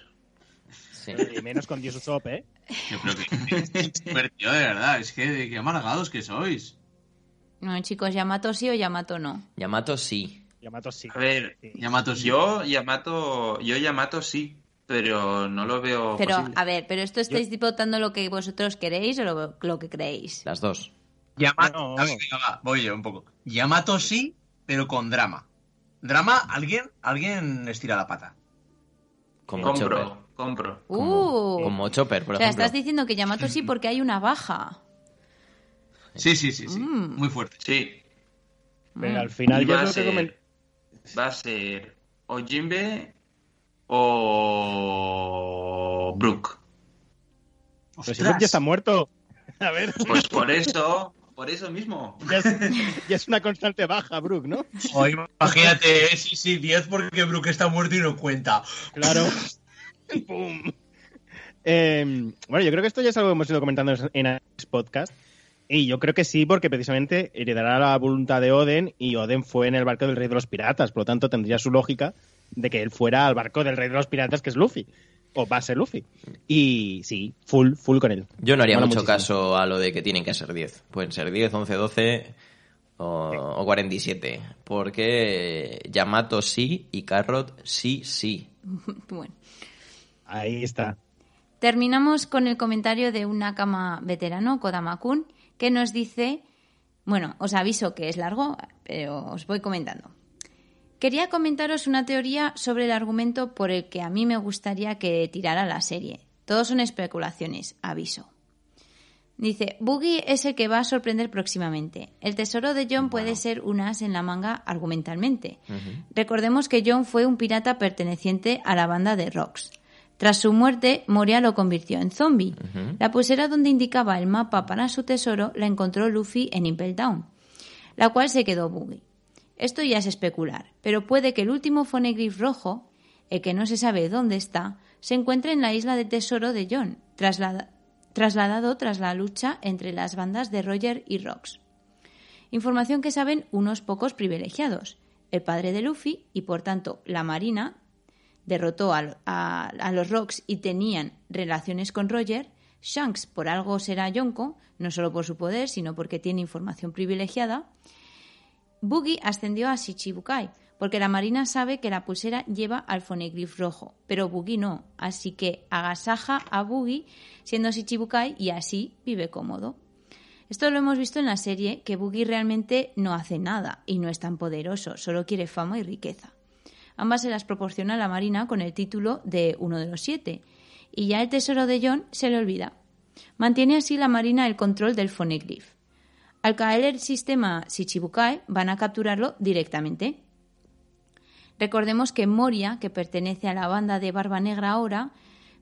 Sí. Y menos con Dios Usopp, ¿eh? Yo creo que es divertido, de verdad. Es que qué amargados que sois. No, chicos, Yamato sí o Yamato no. Yamato sí. Yamato sí. A ver, Sí. Yamato sí. yo Yamato, yo Yamato sí, pero no lo veo Pero, posible. a ver, ¿pero esto estáis votando lo que vosotros queréis o lo, lo que creéis? Las dos. Yamato. No. Voy yo un poco. Yamato sí, pero con drama. Drama, alguien, alguien estira la pata. Como Chopper. compro, compro. Como, Uh, como Chopper, por o sea, ejemplo. estás diciendo que Yamato sí porque hay una baja. Sí, sí, sí, sí. Mm. Muy fuerte. Sí, Pero al y final yo va, a creo ser, comen- va a ser o Jinbe o Brook. Pero si Brook ya está muerto. [laughs] A ver, Pues por eso, por eso mismo. ya es, ya es una constante baja, Brook, ¿no? Imagínate, eh, sí, sí, 10 porque Brook está muerto y no cuenta. Claro. ¡Pum! Eh, bueno, yo creo que esto ya es algo que hemos ido comentando en el podcast. Y yo creo que sí, porque precisamente heredará la voluntad de Oden y Oden fue en el barco del rey de los piratas. Por lo tanto, tendría su lógica de que él fuera al barco del rey de los piratas, que es Luffy. O va a ser Luffy. Y sí, full, full con él. Yo no haría Mola mucho muchísimo. caso a lo de que tienen que ser 10. Pueden ser 10, 11, 12 o, o 47. Porque Yamato sí y Carrot sí, sí. [laughs] Bueno. Ahí está. Terminamos con el comentario de un Nakama veterano, Kodama-kun, que nos dice, bueno, os aviso que es largo, pero os voy comentando. Quería comentaros una teoría sobre el argumento por el que a mí me gustaría que tirara la serie. Todos son especulaciones, aviso. Dice, Boogie es el que va a sorprender próximamente. El tesoro de John puede ser un as en la manga argumentalmente. Recordemos que John fue un pirata perteneciente a la banda de Rocks. Tras su muerte, Moria lo convirtió en zombie. La pulsera donde indicaba el mapa para su tesoro la encontró Luffy en Impel Down, la cual se quedó Boogie. Esto ya es especular, pero puede que el último Phoneglyph rojo, el que no se sabe dónde está, se encuentre en la isla de tesoro de John, traslada- trasladado tras la lucha entre las bandas de Roger y Rocks. Información que saben unos pocos privilegiados. El padre de Luffy y, por tanto, la Marina derrotó a, los Rocks y tenían relaciones con Roger, Shanks por algo será Yonko, no solo por su poder, sino porque tiene información privilegiada. Boogie ascendió a Shichibukai, porque la Marina sabe que la pulsera lleva al Phoneglyph rojo, pero Boogie no, así que agasaja a Boogie siendo Shichibukai y así vive cómodo. Esto lo hemos visto en la serie, que Boogie realmente no hace nada y no es tan poderoso, solo quiere fama y riqueza. Ambas se las proporciona la Marina con el título de uno de los siete, y ya el tesoro de John se le olvida. Mantiene así la Marina el control del Phoneglyph. Al caer el sistema Shichibukai, van a capturarlo directamente. Recordemos que Moria, que pertenece a la banda de Barba Negra ahora,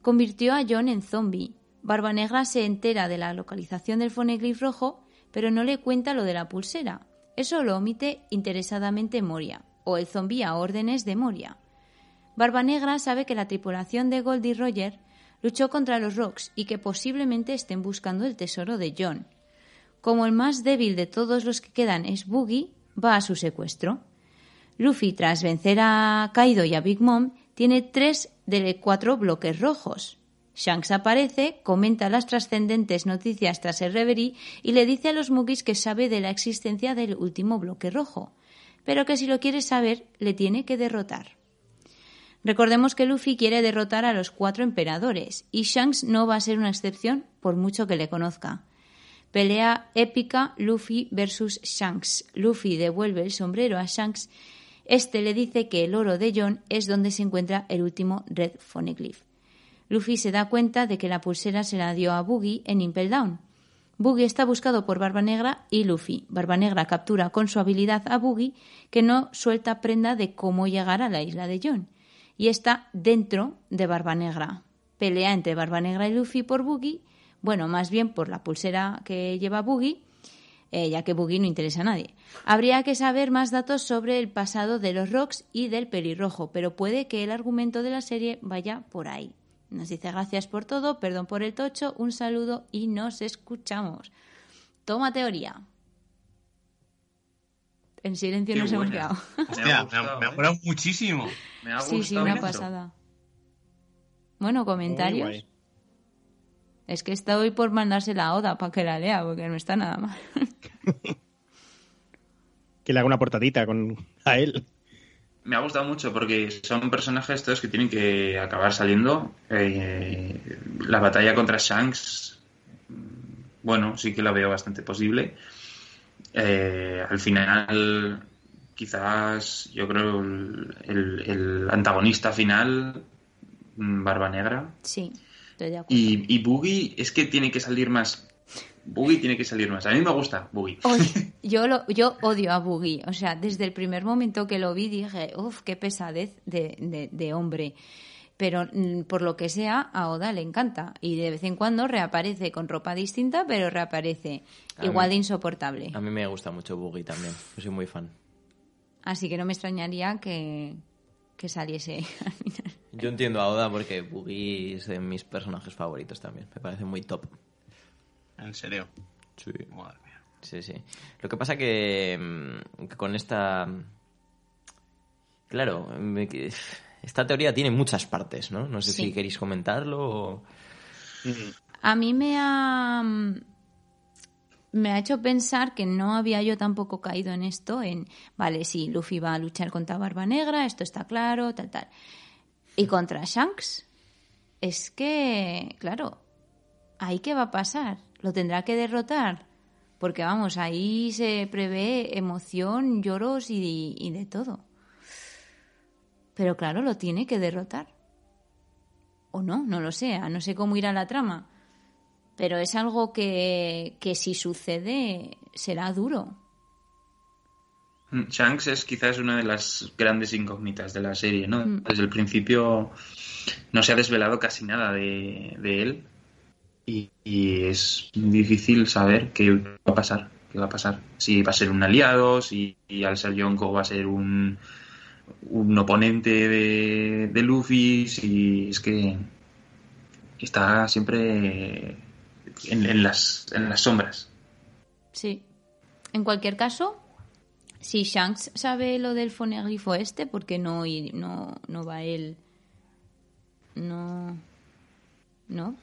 convirtió a John en zombie. Barba Negra se entera de la localización del Phoneglyph rojo, pero no le cuenta lo de la pulsera. Eso lo omite interesadamente Moria, o el zombie a órdenes de Moria. Barba Negra sabe que la tripulación de Goldie Roger luchó contra los Rocks y que posiblemente estén buscando el tesoro de John. Como el más débil de todos los que quedan es Boogie, va a su secuestro. Luffy, tras vencer a Kaido y a Big Mom, tiene tres de cuatro bloques rojos. Shanks aparece, comenta las trascendentes noticias tras el reverie y le dice a los Mugis que sabe de la existencia del último bloque rojo, pero que si lo quiere saber le tiene que derrotar. Recordemos que Luffy quiere derrotar a los cuatro emperadores y Shanks no va a ser una excepción por mucho que le conozca. Pelea épica Luffy versus Shanks. Luffy devuelve el sombrero a Shanks este le dice que el oro de John es donde se encuentra el último Red Phoneglyph. Luffy se da cuenta de que la pulsera se la dio a Boogie en Impel Down. Boogie está buscado por Barba Negra y Luffy. Barba Negra captura con su habilidad a Boogie, que no suelta prenda de cómo llegar a la isla de John. Y está dentro de Barba Negra. Pelea entre Barba Negra y Luffy por Boogie, bueno, más bien por la pulsera que lleva Boogie, eh, ya que Boogie no interesa a nadie. Habría que saber más datos sobre el pasado de los Rocks y del pelirrojo, pero puede que el argumento de la serie vaya por ahí. Nos dice gracias por todo, perdón por el tocho, un saludo y nos escuchamos. Toma teoría. En silencio Qué nos hemos quedado. [laughs] Hostia, me ha, gustado, me ha ¿eh? muchísimo. Me ha Sí, sí, una pasada. Bueno, comentarios. Es que está hoy por mandársela a Oda para que la lea, porque no está nada mal. [laughs] Que le haga una portadita con a él. Me ha gustado mucho porque son personajes todos que tienen que acabar saliendo. Eh, la batalla contra Shanks, bueno, sí que la veo bastante posible. Eh, al final, quizás yo creo el, el- el antagonista final, mm, Barba Negra. Sí, estoy. Y, y Boogie es que tiene que salir más. Boogie tiene que salir más. A mí me gusta Boogie. Oye, [laughs] yo, lo, yo odio a Boogie. O sea, desde el primer momento que lo vi dije, uff, qué pesadez de, de- de hombre. Pero mm, por lo que sea, a Oda le encanta. Y de vez en cuando reaparece con ropa distinta, pero reaparece A igual mí- de insoportable. A mí me gusta mucho Boogie también. Yo soy muy fan. Así que no me extrañaría que, que saliese [laughs] al final. Yo entiendo a Oda porque Boogie es de mis personajes favoritos también. Me parece muy top. En serio. Sí. Madre mía. Sí, sí. Lo que pasa que, mm, que con esta... Claro, me esta teoría tiene muchas partes, ¿no? No sé Sí. si queréis comentarlo o... A mí me ha me ha hecho pensar que no había yo tampoco caído en esto, en, vale, sí, Luffy va a luchar contra Barba Negra, esto está claro, tal, tal. Y contra Shanks, es que, claro, ¿ahí qué va a pasar? ¿Lo tendrá que derrotar? Porque vamos, ahí se prevé emoción, lloros y, de todo. Pero claro, lo tiene que derrotar. O no, no lo sé, no sé cómo irá la trama. Pero es algo que, que si sucede será duro. Mm, Shanks es quizás una de las grandes incógnitas de la serie, ¿no? Mm. Desde el principio no se ha desvelado casi nada de, de él y, y es difícil saber qué va a pasar, qué va a pasar. Si va a ser un aliado, si al ser Yonko va a ser un, un oponente de, de Luffy, si es que está siempre en, en las, en las sombras. Sí. En cualquier caso, si Shanks sabe lo del fonegrifo este, ¿por qué no, ir- no, no va él? No. ¿No?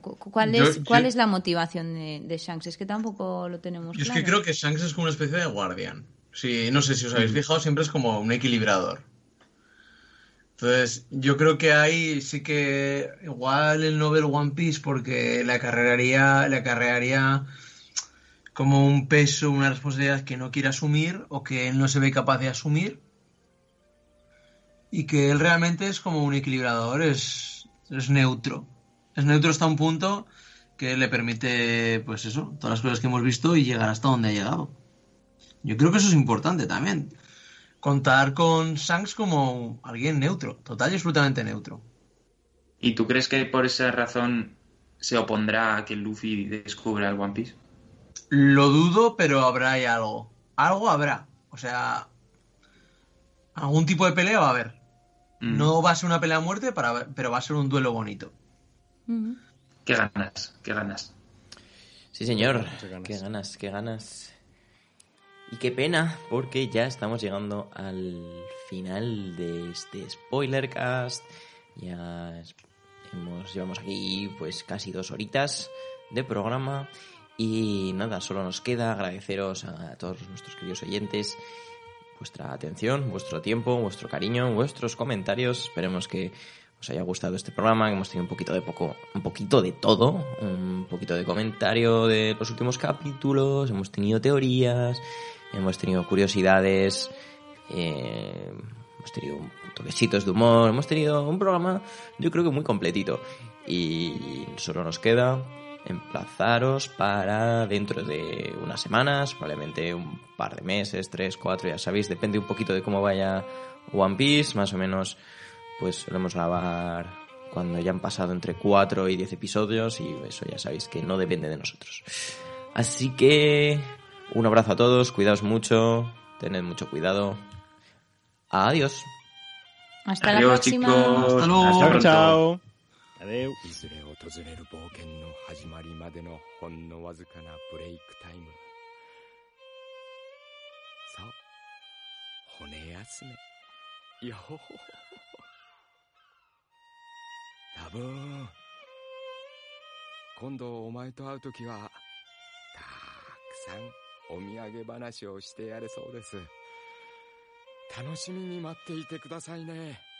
cu- ¿Cuál Yo- es, cuál yo- es la motivación de, de Shanks? Es que tampoco lo tenemos Yo es claro. que creo que Shanks es como una especie de guardián. Sí, no sé si os habéis fijado, siempre es como un equilibrador. Entonces, yo creo que ahí sí que igual el Nobel One Piece porque le acarrearía, le acarrearía como un peso, una responsabilidad que no quiere asumir o que él no se ve capaz de asumir. Y que él realmente es como un equilibrador, es, es neutro. Es neutro hasta un punto que le permite, pues eso, todas las cosas que hemos visto y llegar hasta donde ha llegado. Yo creo que eso es importante también. Contar con Shanks como alguien neutro, total y absolutamente neutro. ¿Y tú crees que por esa razón se opondrá a que Luffy descubra el One Piece? Lo dudo, pero habrá ahí algo. Algo habrá. O sea, algún tipo de pelea va a haber. Mm. No va a ser una pelea a muerte, para- pero va a ser un duelo bonito. Ujú. ¿Qué ganas? ¿Qué ganas? Sí, señor. Ganas. Qué ganas, qué ganas. Y qué pena, porque ya estamos llegando al final de este spoilercast. Ya hemos, llevamos aquí pues casi dos horitas de programa. Y nada, solo nos queda agradeceros a todos nuestros queridos oyentes vuestra atención, vuestro tiempo, vuestro cariño, vuestros comentarios. Esperemos que os haya gustado este programa, que hemos tenido un poquito de poco, un poquito de todo, un poquito de comentario de los últimos capítulos, hemos tenido teorías, hemos tenido curiosidades, eh, hemos tenido toquecitos de humor, hemos tenido un programa yo creo que muy completito. Y solo nos queda emplazaros para dentro de unas semanas, probablemente un par de meses, tres, cuatro, ya sabéis, depende un poquito de cómo vaya One Piece, más o menos pues solemos grabar cuando ya han pasado entre 4 y 10 episodios y eso ya sabéis que no depende de nosotros. Así que un abrazo a todos, cuidaos mucho, tened mucho cuidado. Adiós. Hasta la Adiós, próxima. chicos. Hasta luego. Hasta Chao, いずれ訪れる冒険の始まりまでのほんのわずかなブレイクタイム。さあ骨休め。よほほほほラブーン。今度お前と会う時はたくさんお土産話をしてやれそうです。楽しみに待っていてくださいね。